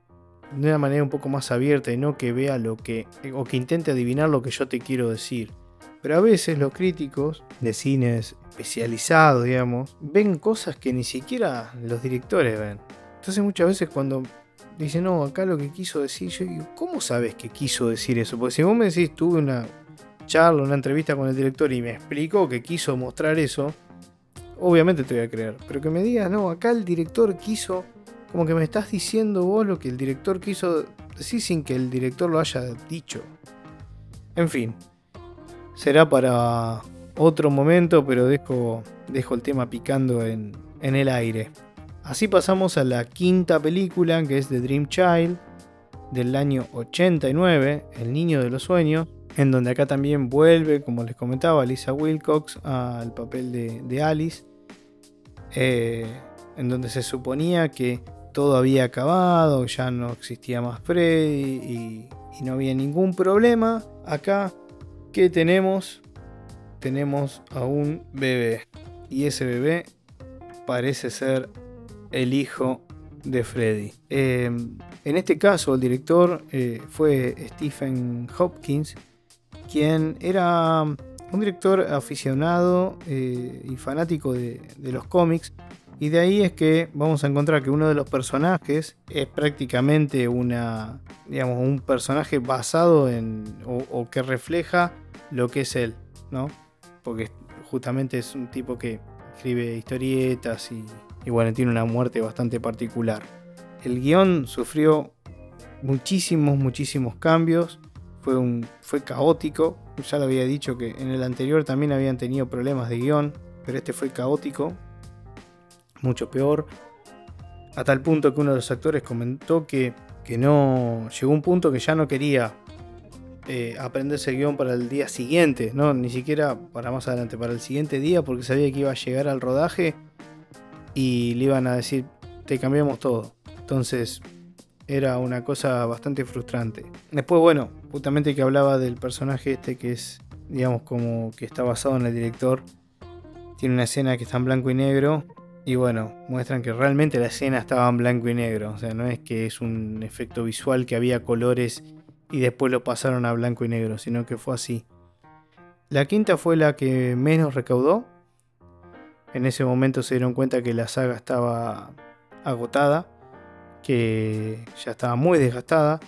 de una manera un poco más abierta y no que vea lo que, o que intente adivinar lo que yo te quiero decir. Pero a veces los críticos de cines especializados, digamos, ven cosas que ni siquiera los directores ven. Entonces muchas veces cuando dicen, no, acá lo que quiso decir, yo digo, ¿cómo sabes que quiso decir eso? Porque si vos me decís, tuve una, charla, una entrevista con el director y me explicó que quiso mostrar eso, obviamente te voy a creer. Pero que me digas, no, acá el director quiso, como que me estás diciendo vos lo que el director quiso decir sin que el director lo haya dicho. En fin, será para otro momento, pero dejo, dejo el tema picando en, en el aire. Así pasamos a la quinta película, que es The Dream Child, del año 89, El Niño de los Sueños, en donde acá también vuelve, como les comentaba, Lisa Wilcox al papel de, Alice, eh, en donde se suponía que todo había acabado, ya no existía más Freddy y, y no había ningún problema. Acá, ¿qué tenemos? Tenemos a un bebé y ese bebé parece ser el hijo de Freddy. Eh, en este caso, el director eh, fue Stephen Hopkins, quien era un director aficionado eh, y fanático de, los cómics. Y de ahí es que vamos a encontrar que uno de los personajes es prácticamente una, digamos, un personaje basado en o, que refleja lo que es él, ¿no? Porque justamente es un tipo que escribe historietas y, bueno, tiene una muerte bastante particular. El guion sufrió muchísimos, muchísimos cambios fue, un, fue caótico. Ya lo había dicho que en el anterior también habían tenido problemas de guion, pero este fue caótico, mucho peor. A tal punto que uno de los actores comentó que, que no. Llegó un punto que ya no quería eh, aprenderse el guion para el día siguiente, no, ni siquiera para más adelante, para el siguiente día, porque sabía que iba a llegar al rodaje y le iban a decir, te cambiamos todo. Entonces, era una cosa bastante frustrante. Después, bueno, justamente que hablaba del personaje este que es, digamos, como que está basado en el director. Tiene una escena que está en blanco y negro. Y bueno, muestran que realmente la escena estaba en blanco y negro. O sea, no es que es un efecto visual que había colores y después lo pasaron a blanco y negro, sino que fue así. La quinta fue la que menos recaudó. En ese momento se dieron cuenta que la saga estaba agotada, que ya estaba muy desgastada.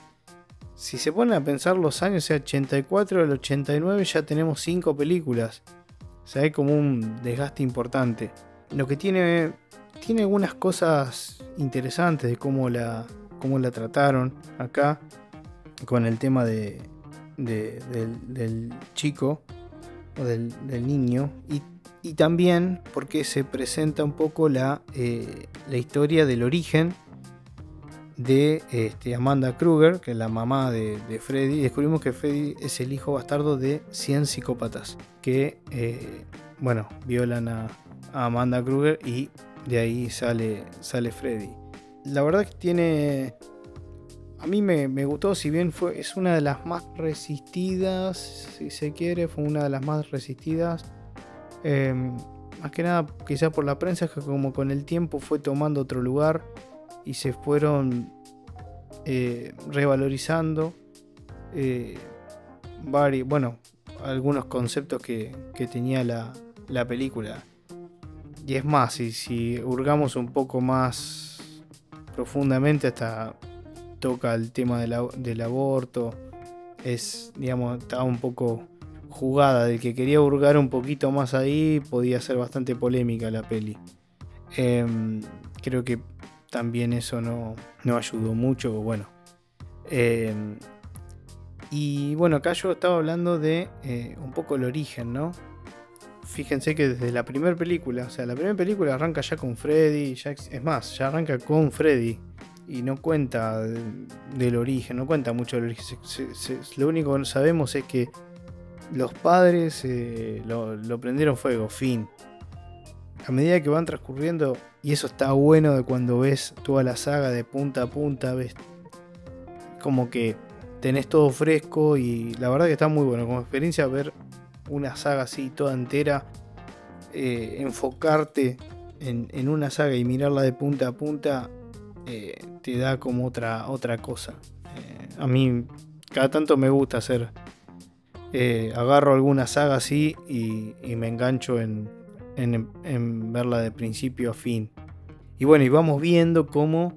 Si se ponen a pensar los años, o 84 al 89 ya tenemos 5 películas. O sea, hay como un desgaste importante. Lo que tiene, tiene algunas cosas interesantes de cómo la, cómo la trataron acá con el tema de, del, chico o del, niño y, también porque se presenta un poco la, eh, la historia del origen de este, Amanda Kruger, que es la mamá de, Freddy. descubrimos que Freddy es el hijo bastardo de 100 psicópatas que, eh, bueno, violan a, Amanda Kruger y de ahí sale, sale Freddy. La verdad que tiene a mí me, gustó, si bien fue, es una de las más resistidas, si se quiere, fue una de las más resistidas. Em, más que nada, quizás por la prensa, que como con el tiempo fue tomando otro lugar y se fueron eh, revalorizando eh, bueno, algunos conceptos que, tenía la, película. Y es más, si, si hurgamos un poco más profundamente hasta toca el tema del aborto. Es, digamos, estaba un poco jugada. Del que quería hurgar un poquito más ahí, podía ser bastante polémica la peli. Em, creo que también eso no, no ayudó mucho. Bueno. Em, y bueno, acá yo estaba hablando de eh, un poco el origen, ¿no? Fíjense que desde la primera película, o sea, la primera película arranca ya con Freddy, ya, es más, ya arranca con Freddy y no cuenta del origen, no cuenta mucho del origen. lo único que sabemos es que los padres eh, lo, prendieron fuego, fin. A medida que van transcurriendo, y eso está bueno de cuando ves toda la saga de punta a punta, ves como que tenés todo fresco y la verdad que está muy bueno como experiencia ver una saga así toda entera, eh, enfocarte en, una saga y mirarla de punta a punta eh, te da como otra, otra cosa. Eh, a mí cada tanto me gusta hacer... Agarro alguna saga así y, me engancho en, en, verla de principio a fin. Y bueno, y vamos viendo cómo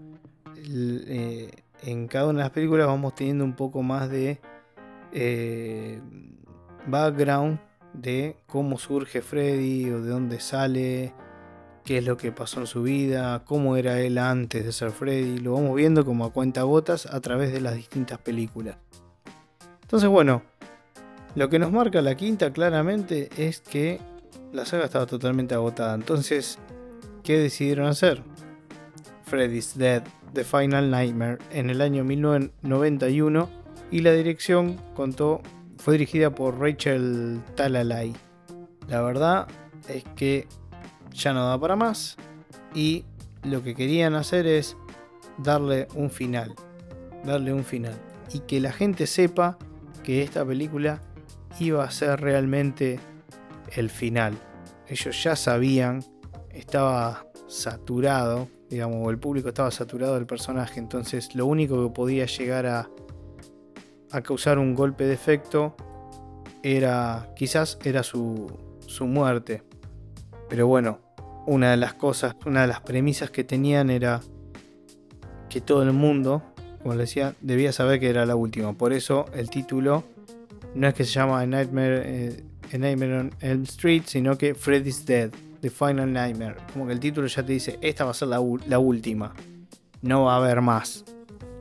en cada una de las películas vamos teniendo un poco más de background de cómo surge Freddy o de dónde sale, qué es lo que pasó en su vida, cómo era él antes de ser Freddy. Lo vamos viendo como a cuenta gotas a través de las distintas películas. Entonces, bueno, lo que nos marca la quinta claramente es que la saga estaba totalmente agotada. Entonces, ¿qué decidieron hacer? Freddy's Dead, The Final Nightmare, en el año 1991 y la dirección contó, fue dirigida por Rachel Talalay. La verdad es que ya no da para más y lo que querían hacer es darle un final, darle un final y que la gente sepa que esta película iba a ser realmente el final. Ellos ya sabían, estaba saturado, digamos, el público estaba saturado del personaje, entonces lo único que podía llegar a, a causar un golpe de efecto era, quizás era su, su muerte. Pero bueno, una de las cosas, una de las premisas que tenían era que todo el mundo, como les decía, debía saber que era la última. Por eso el título no es que se llama A Nightmare, eh, Nightmare on Elm Street, sino que Freddy's Dead, The Final Nightmare. Como que el título ya te dice, esta va a ser la, la última. No va a haber más.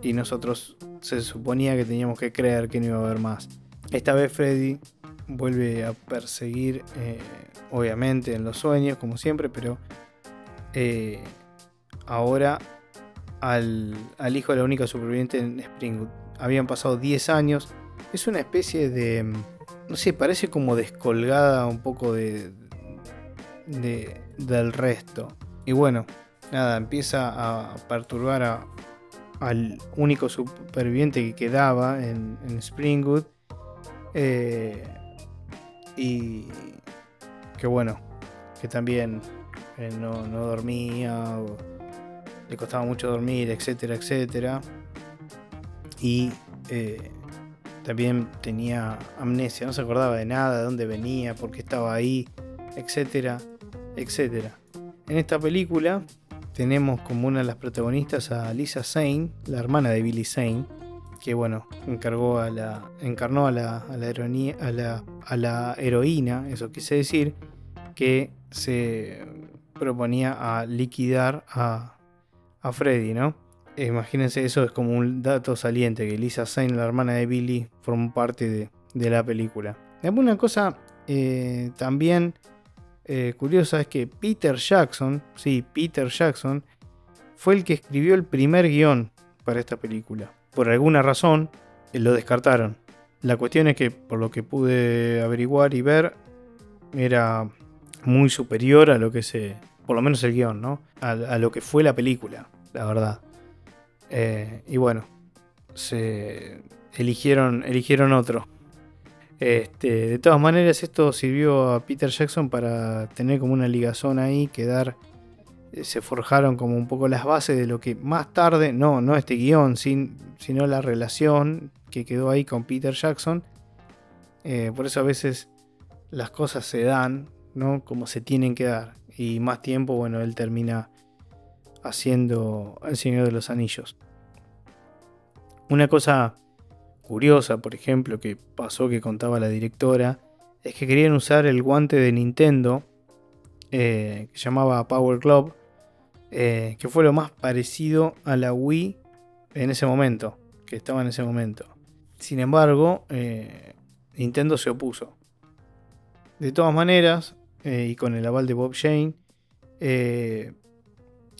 Y nosotros se suponía que teníamos que creer que no iba a haber más. Esta vez Freddy vuelve a perseguir, eh, obviamente, en los sueños, como siempre, pero eh, ahora al, hijo de la única superviviente en Springwood. Habían pasado 10 años. Es una especie de. No sé, parece como descolgada un poco de, del resto. Y bueno, nada, empieza a perturbar al único superviviente que quedaba en, Springwood. Eh, y que bueno, que también eh, no, dormía, le costaba mucho dormir, etcétera, etcétera. Y eh, también tenía amnesia, no se acordaba de nada, de dónde venía, por qué estaba ahí, etcétera, etcétera. En esta película tenemos como una de las protagonistas a Lisa Zane, la hermana de Billy Zane, que bueno, encargó a la, encarnó a la, a la, heroína, eso quise decir, que se proponía a liquidar a, a Freddy, ¿no? Imagínense, eso es como un dato saliente, que Lisa Zane, la hermana de Billy, formó parte de, de la película. Una cosa eh, también eh, curiosa es que Peter Jackson, sí, Peter Jackson, fue el que escribió el primer guion para esta película. Por alguna razón, eh, lo descartaron. La cuestión es que, por lo que pude averiguar y ver, era muy superior a lo que se. Por lo menos el guion, ¿no? A, lo que fue la película, la verdad. Eh, y bueno, se eligieron, eligieron otro. Este, de todas maneras, esto sirvió a Peter Jackson para tener como una ligazón ahí, quedar. Eh, se forjaron como un poco las bases de lo que más tarde, no, no este guion, sin, sino la relación que quedó ahí con Peter Jackson. Eh, por eso a veces las cosas se dan, ¿no? Como se tienen que dar. Y más tiempo, bueno, él termina haciendo El Señor de los Anillos. Una cosa curiosa, por ejemplo, que pasó que contaba la directora, es que querían usar el guante de Nintendo, eh, que llamaba Power Glove, eh, que fue lo más parecido a la Wii en ese momento, que estaba en ese momento. Sin embargo, eh, Nintendo se opuso. De todas maneras, y con el aval de Bob Shane,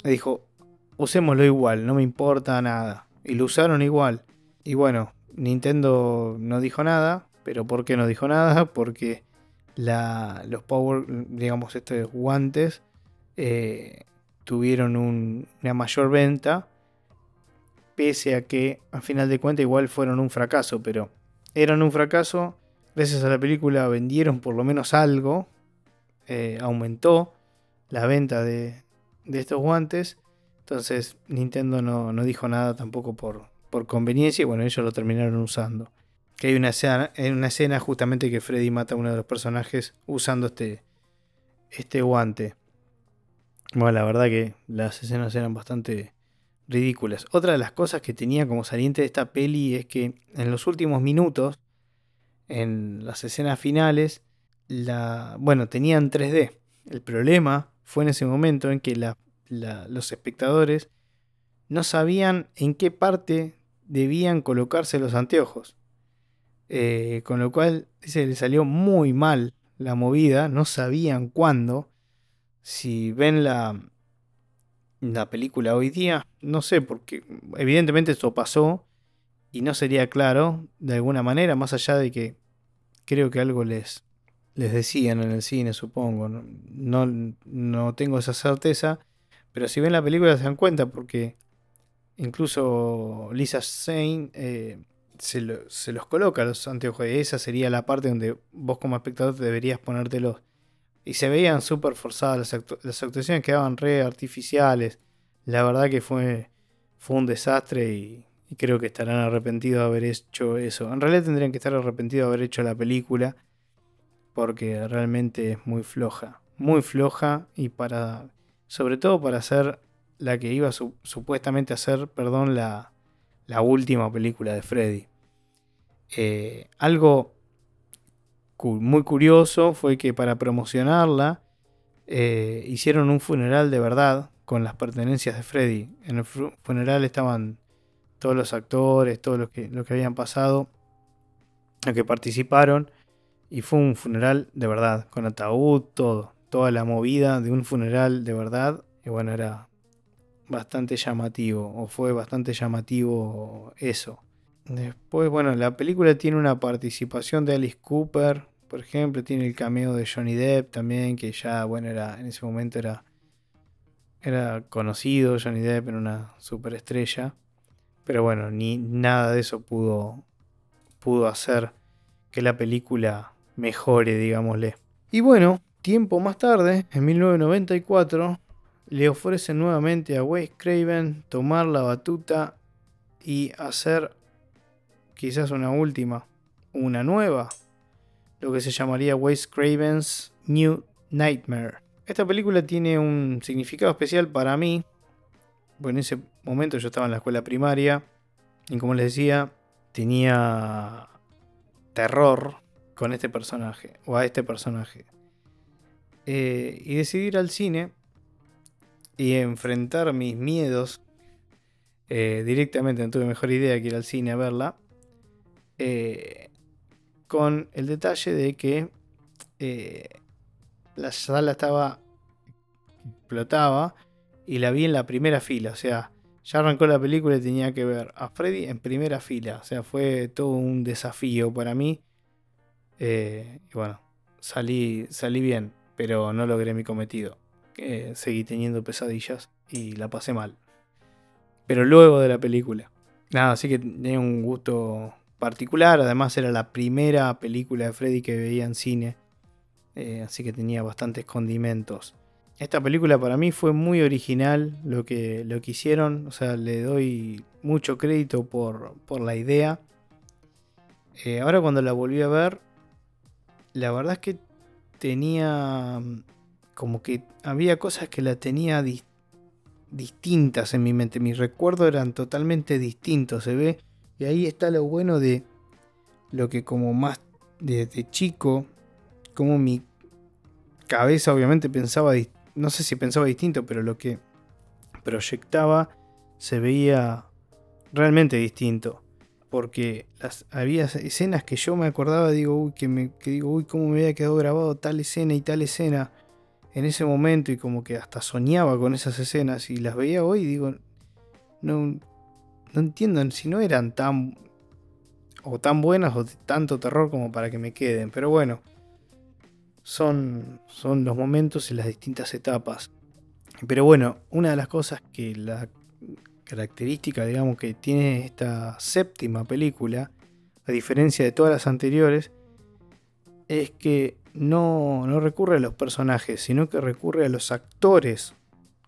dijo, usémoslo igual, no me importa nada. Y lo usaron igual. Y bueno, Nintendo no dijo nada, pero ¿por qué no dijo nada? <laughs> Porque los Power, digamos, estos guantes eh, tuvieron una mayor venta, pese a que a final de cuentas igual fueron un fracaso, pero eran un fracaso, gracias a la película vendieron por lo menos algo, eh, aumentó la venta de, de estos guantes. Entonces Nintendo no, dijo nada tampoco por, por, conveniencia y bueno, ellos lo terminaron usando. Que hay una escena, una escena justamente que Freddy mata a uno de los personajes usando este, este guante. Bueno, la verdad que las escenas eran bastante ridículas. Otra de las cosas que tenía como saliente de esta peli es que en los últimos minutos, en las escenas finales, la, bueno, tenían 3D. El problema fue en ese momento en que los espectadores no sabían en qué parte debían colocarse los anteojos. Eh, con lo cual se le salió muy mal la movida, no sabían cuándo. Si ven la, la película hoy día, no sé, porque evidentemente esto pasó y no sería claro de alguna manera, más allá de que creo que algo les, les decían en el cine, supongo. No, no, tengo esa certeza, pero si ven la película se dan cuenta porque incluso Lisa Zane eh, se, los coloca los anteojos. Esa sería la parte donde vos como espectador deberías ponértelos. Y se veían súper forzadas, las, actuaciones quedaban re artificiales. La verdad que fue, fue un desastre y, y creo que estarán arrepentidos de haber hecho eso. En realidad tendrían que estar arrepentidos de haber hecho la película porque realmente es muy floja, muy floja y para, sobre todo para ser la que iba supuestamente a ser, perdón, la, la, última película de Freddy. Eh, algo muy curioso fue que para promocionarla eh, hicieron un funeral de verdad con las pertenencias de Freddy. En el funeral estaban todos los actores, todos los que, los que habían pasado, los que participaron. Y fue un funeral de verdad, con ataúd, todo. Toda la movida de un funeral de verdad. Y bueno, era bastante llamativo, o fue bastante llamativo eso. Después, bueno, la película tiene una participación de Alice Cooper, por ejemplo, tiene el cameo de Johnny Depp también, que ya, bueno, era en ese momento era, era conocido, Johnny Depp era una superestrella. Pero bueno, ni nada de eso pudo, pudo hacer que la película mejore, digámosle. Y bueno, tiempo más tarde, en 1994, le ofrecen nuevamente a Wes Craven tomar la batuta y hacer quizás una última una nueva, lo que se llamaría Wes Craven's New Nightmare. Esta película tiene un significado especial para mí, porque en ese momento yo estaba en la escuela primaria y como les decía, tenía terror con este personaje, o a este personaje. Eh, y decidí ir al cine y enfrentar mis miedos eh, directamente, no tuve mejor idea que ir al cine a verla, eh, con el detalle de que la sala estaba explotaba y la vi en la primera fila, o sea, ya arrancó la película y tenía que ver a Freddy en primera fila. O sea, fue todo un desafío para mí. Eh, y bueno, salí, salí bien, pero no logré mi cometido. Seguí teniendo pesadillas y la pasé mal. Pero luego de la película. Nada, así que tenía un gusto particular. Además era la primera película de Freddy que veía en cine. Eh, así que tenía bastantes condimentos. Esta película para mí fue muy original lo que, lo que hicieron. O sea, le doy mucho crédito por, la idea. Eh, ahora cuando la volví a ver, la verdad es que tenía como que había cosas que la tenía distintas en mi mente. Mis recuerdos eran totalmente distintos, se ve. Y ahí está lo bueno de lo que como más desde chico, como mi cabeza obviamente pensaba no sé si pensaba distinto, pero lo que proyectaba se veía realmente distinto. Porque las, había escenas que yo me acordaba, digo, uy, que, me, digo, uy, cómo me había quedado grabado tal escena y tal escena en ese momento y como que hasta soñaba con esas escenas y las veía hoy digo, no, no entiendo si no eran tan o tan buenas o de tanto terror como para que me queden, pero bueno, son, son los momentos y las distintas etapas. Pero bueno, una de las cosas que la característica, digamos, que tiene esta séptima película, a diferencia de todas las anteriores, es que no, no recurre a los personajes, sino que recurre a los actores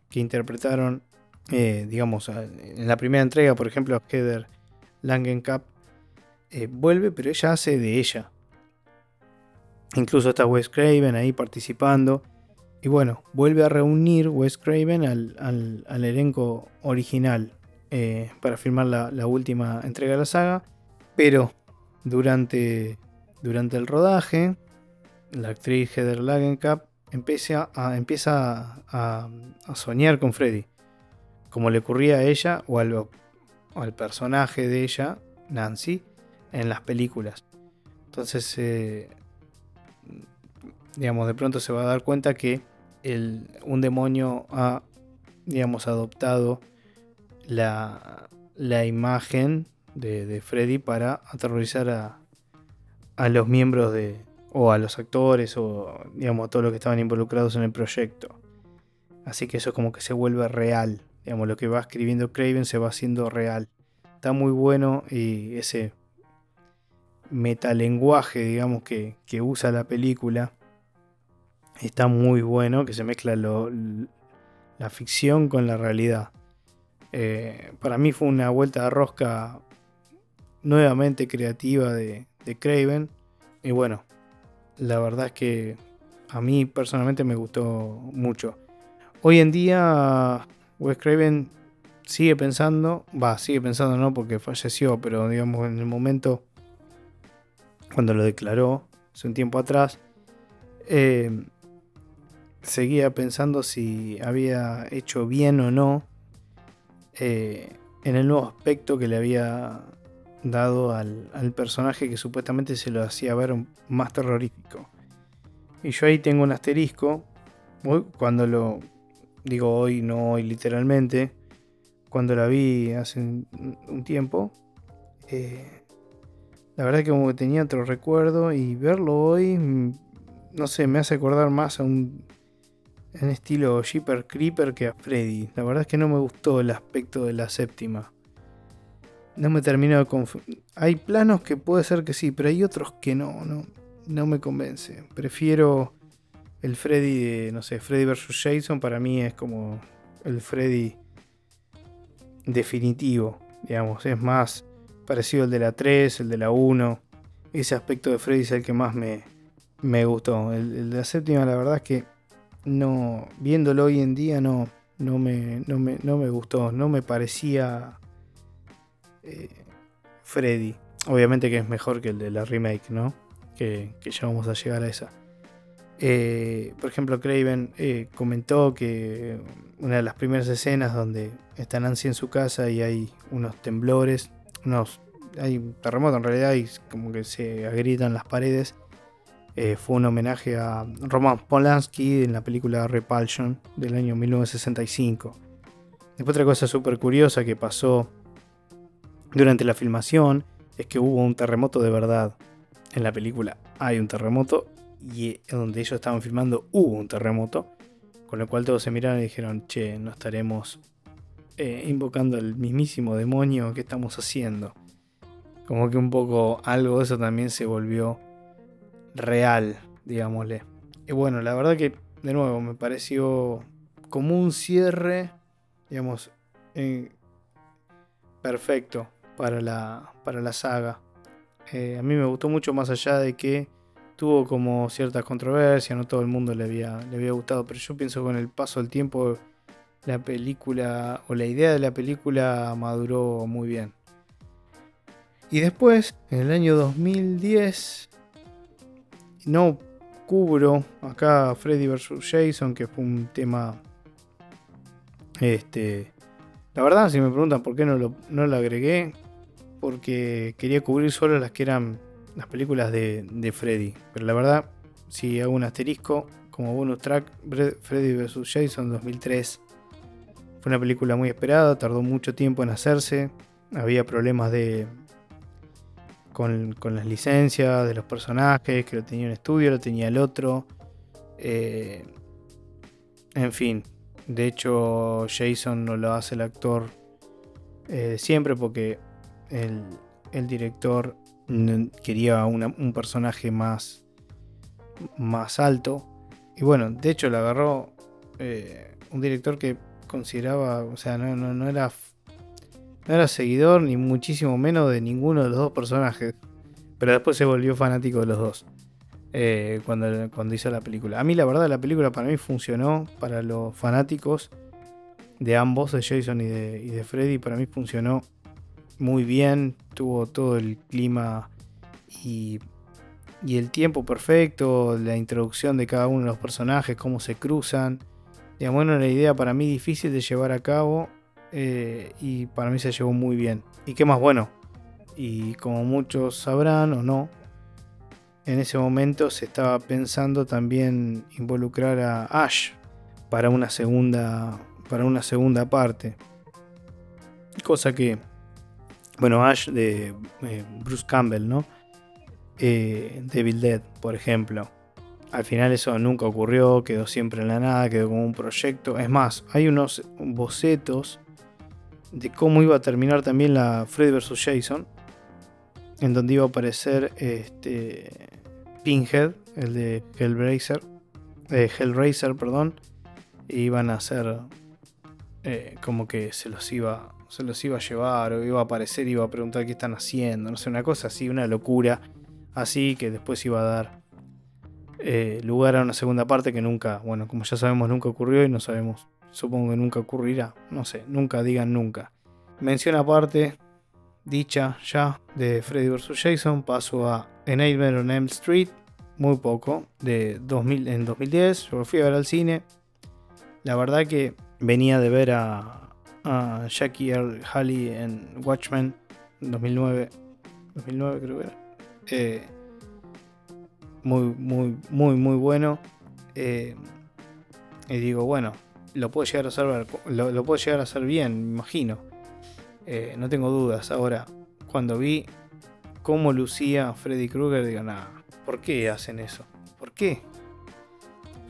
que interpretaron, eh, digamos, en la primera entrega, por ejemplo, Heather Langenkamp eh, vuelve, pero ella hace de ella. Incluso está Wes Craven ahí participando. Y bueno, vuelve a reunir Wes Craven al, elenco original eh, para filmar la, última entrega de la saga. Pero durante, durante el rodaje, la actriz Heather Langenkamp empieza, a, empieza soñar con Freddy. Como le ocurría a ella o al, al personaje de ella, Nancy, en las películas. Entonces eh, digamos, de pronto se va a dar cuenta que un demonio ha, digamos, adoptado la, imagen de, Freddy para aterrorizar a, a los miembros de, o a los actores, o digamos, a todos los que estaban involucrados en el proyecto. Así que eso como que se vuelve real. Digamos, lo que va escribiendo Craven se va haciendo real. Está muy bueno y ese metalenguaje, digamos, que, que usa la película está muy bueno, que se mezcla la ficción con la realidad. Eh, para mí fue una vuelta de rosca nuevamente creativa de, de Craven. Y bueno, la verdad es que a mí personalmente me gustó mucho. Hoy en día Wes Craven sigue pensando, va, sigue pensando no porque falleció, pero digamos en el momento cuando lo declaró, hace un tiempo atrás, eh, seguía pensando si había hecho bien o no eh, en el nuevo aspecto que le había dado al, personaje que supuestamente se lo hacía ver más terrorífico. Y yo ahí tengo un asterisco, cuando lo digo hoy, no hoy literalmente, cuando la vi hace un, tiempo, eh, la verdad que como que tenía otro recuerdo y verlo hoy, mm, no sé, me hace acordar más a un en estilo Jeeper Creeper que a Freddy. La verdad es que no me gustó el aspecto de la séptima. No me terminó de confundir. Hay planos que puede ser que sí, pero hay otros que no, no, no me convence. Prefiero el Freddy de, no sé, Freddy vs. Jason para mí es como el Freddy definitivo, digamos, es más parecido al de la 3, el de la 1. ese aspecto de Freddy es el que más me, me gustó. El, de la séptima, la verdad es que no, viéndolo hoy en día, no, no, me, no, me, no me gustó. No me parecía eh, Freddy. Obviamente que es mejor que el de la remake, ¿no? Que, ya vamos a llegar a esa. Eh, por ejemplo, Craven eh, comentó que una de las primeras escenas donde está Nancy en su casa y hay unos temblores, unos, hay un terremoto en realidad y como que se agrietan las paredes fue un homenaje a Roman Polanski en la película Repulsion del año 1965. Después otra cosa súper curiosa que pasó durante la filmación es que hubo un terremoto de verdad. En la película hay un terremoto y donde ellos estaban filmando hubo un terremoto. Con lo cual todos se miraron y dijeron, che, no estaremos eh, invocando al mismísimo demonio que estamos haciendo. Como que un poco algo de eso también se volvió real, digámosle. Y bueno, la verdad que, de nuevo, me pareció como un cierre, digamos, perfecto para la, para la saga. Eh, a mí me gustó mucho más allá de que tuvo como ciertas controversias, no todo el mundo le había, le había gustado, pero yo pienso que con el paso del tiempo la película o la idea de la película maduró muy bien. Y después, en el año 2010, no cubro acá Freddy vs. Jason, que fue un tema. Este. La verdad, si me preguntan por qué no lo, no lo agregué, porque quería cubrir solo las que eran las películas de, Freddy. Pero la verdad, si hago un asterisco, como bonus track, Freddy vs. Jason 2003. Fue una película muy esperada, tardó mucho tiempo en hacerse, había problemas de, con, las licencias de los personajes, que lo tenía un estudio, lo tenía el otro. Eh, en fin, de hecho Jason no lo hace el actor eh, siempre porque el, director quería un personaje más, más alto. Y bueno, de hecho lo agarró eh, un director que consideraba, o sea, no, no, no era no era seguidor ni muchísimo menos de ninguno de los dos personajes. Pero después se volvió fanático de los dos. Eh, cuando, cuando hizo la película. A mí la verdad la película para mí funcionó para los fanáticos de ambos, de Jason y de, y de Freddy. Para mí funcionó muy bien. Tuvo todo el clima y, el tiempo perfecto. La introducción de cada uno de los personajes, cómo se cruzan. Digamos, era una idea para mí difícil de llevar a cabo eh, y para mí se llevó muy bien. ¿Y qué más bueno? Y como muchos sabrán o no, en ese momento se estaba pensando también involucrar a Ash para una segunda, para una segunda parte. Cosa que, bueno, Ash de eh, Bruce Campbell, ¿no? Eh, Devil Dead, por ejemplo. Al final eso nunca ocurrió, quedó siempre en la nada, quedó como un proyecto. Es más, hay unos bocetos de cómo iba a terminar también la Freddy vs. Jason, en donde iba a aparecer este, Pinhead, el de Hellraiser, eh, Hellraiser, perdón, iban a hacer eh, como que se los iba se los iba a llevar o iba a aparecer iba a preguntar qué están haciendo, no sé, una cosa así, una locura así que después iba a dar eh, lugar a una segunda parte que nunca, bueno, como ya sabemos, nunca ocurrió y no sabemos supongo que nunca ocurrirá. No sé, nunca digan nunca. Mención aparte, dicha ya de Freddy vs. Jason, paso a Nightmare on Elm Street, muy poco, de 2000, en 2010. Yo fui a ver al cine. La verdad que venía de ver a, Jackie Earl Halley en Watchmen 2009. 2009 creo que era. Eh, muy, muy, muy, muy bueno. Eh, y digo, bueno, lo puedo llegar a hacer, lo, puedo llegar a hacer bien, me imagino. Eh, no tengo dudas. Ahora, cuando vi cómo lucía Freddy Krueger, digo, nada, ¿por qué hacen eso? ¿Por qué?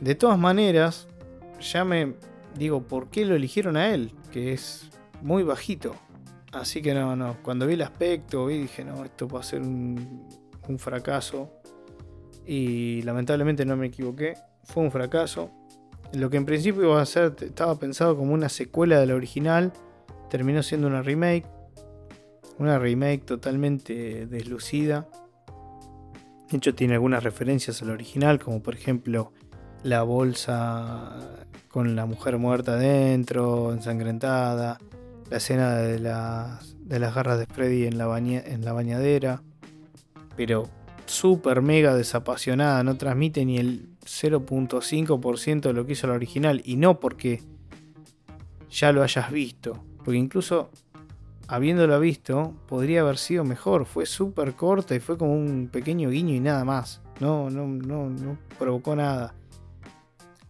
De todas maneras, ya me digo, ¿por qué lo eligieron a él? Que es muy bajito. Así que no, no. Cuando vi el aspecto, vi, dije, no, esto va a ser un, un fracaso. Y lamentablemente no me equivoqué. Fue un fracaso. Lo que en principio iba a ser, estaba pensado como una secuela de la original, terminó siendo una remake. Una remake totalmente deslucida. De hecho, tiene algunas referencias al original, como por ejemplo la bolsa con la mujer muerta adentro, ensangrentada, la escena de las, de las garras de Freddy en la, en la bañadera, pero súper mega desapasionada, no transmite ni el 0.5% de lo que hizo la original, y no porque ya lo hayas visto, porque incluso habiéndolo visto, podría haber sido mejor. Fue súper corta y fue como un pequeño guiño y nada más. No, no, no, no provocó nada.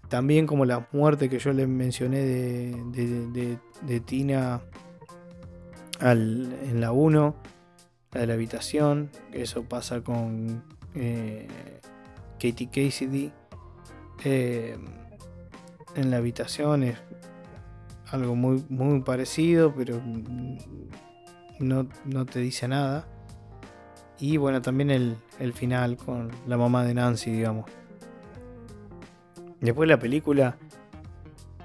También como la muerte que yo le mencioné de, de, Tina en la 1, la de la habitación. Eso pasa con eh, Katie Cassidy. Eh, en la habitación es algo muy, muy parecido, pero no, no te dice nada. Y bueno, también el, el, final con la mamá de Nancy, digamos. Después la película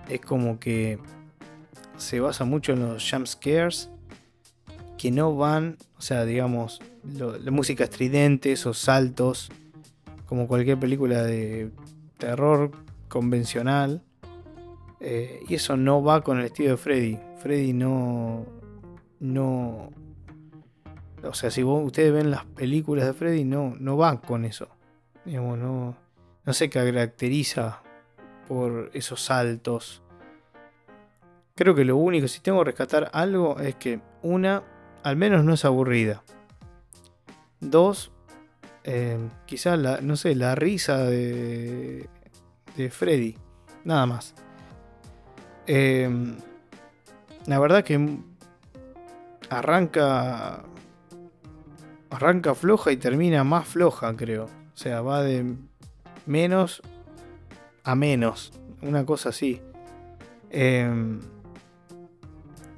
es como que se basa mucho en los jump scares que no van, o sea, digamos, la música estridente, esos saltos, como cualquier película de terror convencional. Eh, y eso no va con el estilo de Freddy. Freddy no. No. O sea, si ustedes ven las películas de Freddy, no, no van con eso. Digamos, no, no se caracteriza por esos saltos. Creo que lo único, si tengo que rescatar algo, es que una, al menos no es aburrida. Dos, eh, quizás la, no sé, la risa de, de Freddy. Nada más. Em, la verdad que arranca. Arranca floja y termina más floja, creo. O sea, va de menos a menos. Una cosa así. Em,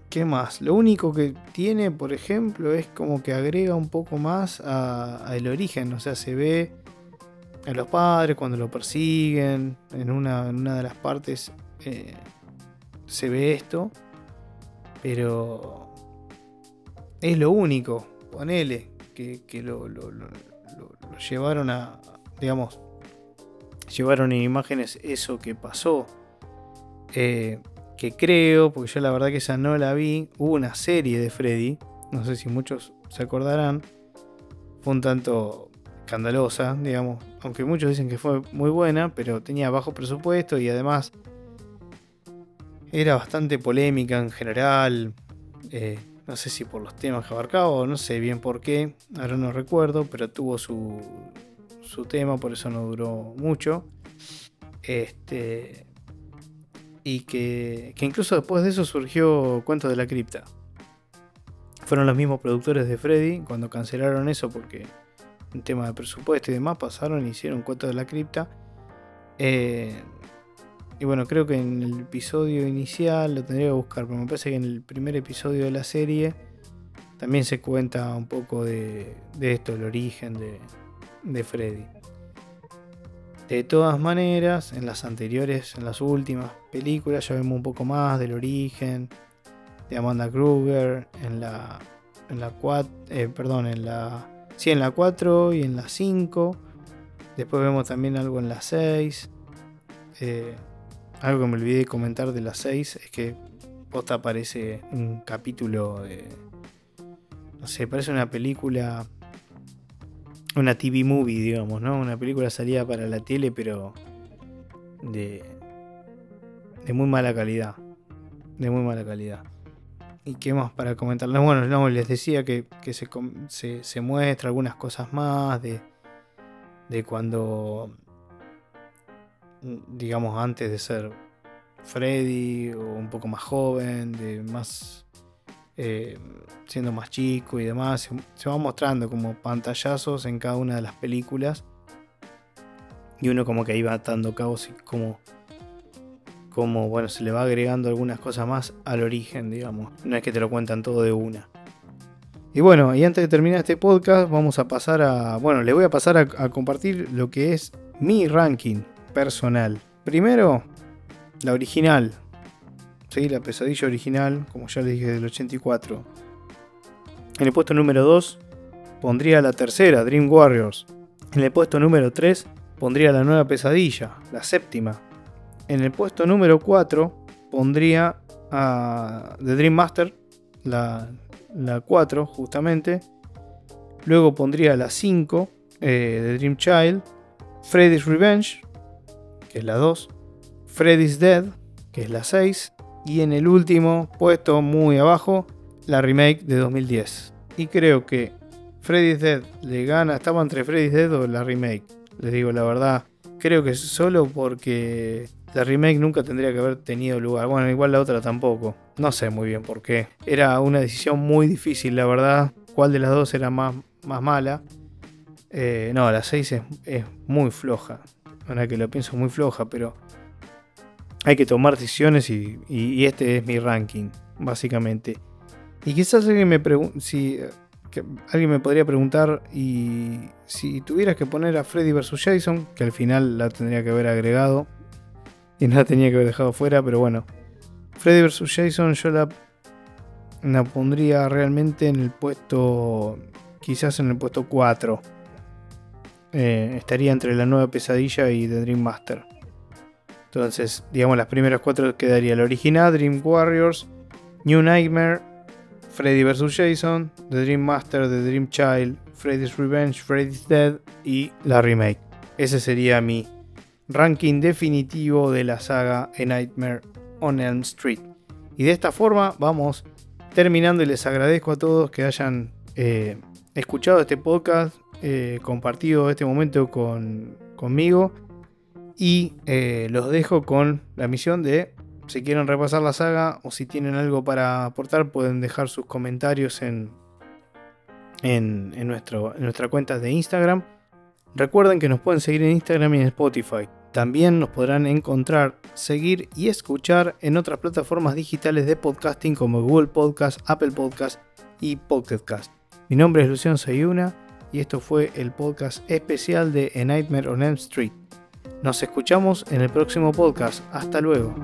¿Qué más? Lo único que tiene, por ejemplo, es como que agrega un poco más al origen. O sea, se ve a los padres cuando lo persiguen. En una, en una de las partes eh, se ve esto. Pero es lo único, ponele, que, lo, lo, llevaron a, digamos, llevaron en imágenes eso que pasó. Eh, que creo, porque yo la verdad que esa no la vi, hubo una serie de Freddy, no sé si muchos se acordarán, fue un tanto escandalosa, digamos, aunque muchos dicen que fue muy buena, pero tenía bajo presupuesto y además era bastante polémica en general. Eh, no sé si por los temas que abarcaba o no sé bien por qué, ahora no recuerdo, pero tuvo su, su tema, por eso no duró mucho. Este, y que, que incluso después de eso surgió Cuentos de la Cripta. Fueron los mismos productores de Freddy cuando cancelaron eso porque un tema de presupuesto y demás pasaron y hicieron Cuentos de la Cripta. Eh, y bueno, creo que en el episodio inicial lo tendría que buscar, pero me parece que en el primer episodio de la serie también se cuenta un poco de, esto, el origen de, Freddy. De todas maneras, en las anteriores, en las últimas películas, ya vemos un poco más del origen de Amanda Kruger, en la, en la 4, eh, perdón, en la, sí, en la 4 y en la 5. Después vemos también algo en la 6. Eh, algo que me olvidé de comentar de las 6 es que posta aparece un capítulo de. No sé, parece una película. Una TV movie, digamos, ¿no? Una película salida para la tele, pero. de. de muy mala calidad. De muy mala calidad. ¿Y qué más para comentarles? Bueno, no, les decía que, se, se, se muestra algunas cosas más de. de cuando digamos, antes de ser Freddy o un poco más joven, de más eh, siendo más chico y demás, se, va mostrando como pantallazos en cada una de las películas y uno como que iba atando cabos y como como bueno se le va agregando algunas cosas más al origen digamos no es que te lo cuentan todo de una y bueno y antes de terminar este podcast vamos a pasar a bueno le voy a pasar a compartir lo que es mi ranking personal. Primero, la original. ¿Sí? La pesadilla original, como ya les dije, del 84. En el puesto número 2 pondría la tercera, Dream Warriors. En el puesto número 3 pondría La Nueva Pesadilla, la séptima. En el puesto número 4 pondría a The Dream Master, la, la 4 justamente. Luego pondría la 5, eh, The Dream Child. Freddy's Revenge, que es la 2. Freddy's Dead, que es la 6. Y en el último puesto, muy abajo, la remake de 2010. Y creo que Freddy's Dead le gana, estaba entre Freddy's Dead o la remake. Les digo la verdad, creo que solo porque la remake nunca tendría que haber tenido lugar. Bueno, igual la otra tampoco. No sé muy bien por qué. Era una decisión muy difícil, la verdad. ¿Cuál de las dos era más, más mala? Eh, no, la 6 es, muy floja. Ahora que lo pienso, muy floja, pero hay que tomar decisiones y, este es mi ranking, básicamente. Y quizás alguien me si alguien me podría preguntar y si tuvieras que poner a Freddy vs Jason, que al final la tendría que haber agregado y no la tenía que haber dejado fuera, pero bueno. Freddy vs Jason yo la, la pondría realmente en el puesto, quizás en el puesto 4 eh, estaría entre la nueva pesadilla y The Dream Master. Entonces, digamos, las primeras cuatro quedaría la original, Dream Warriors, New Nightmare, Freddy vs. Jason, The Dream Master, The Dream Child, Freddy's Revenge, Freddy's Dead y la remake. Ese sería mi ranking definitivo de la saga A Nightmare on Elm Street. Y de esta forma vamos terminando y les agradezco a todos que hayan eh, escuchado este podcast, eh, compartido este momento con, conmigo. Y eh, los dejo con la misión de, si quieren repasar la saga o si tienen algo para aportar, pueden dejar sus comentarios en, en, nuestra cuenta de Instagram. Recuerden que nos pueden seguir en Instagram y en Spotify. También nos podrán encontrar, seguir y escuchar en otras plataformas digitales de podcasting como Google Podcast, Apple Podcast y Pocket. Mi nombre es Luciano Sayuna y esto fue el podcast especial de A Nightmare on Elm Street. Nos escuchamos en el próximo podcast. Hasta luego.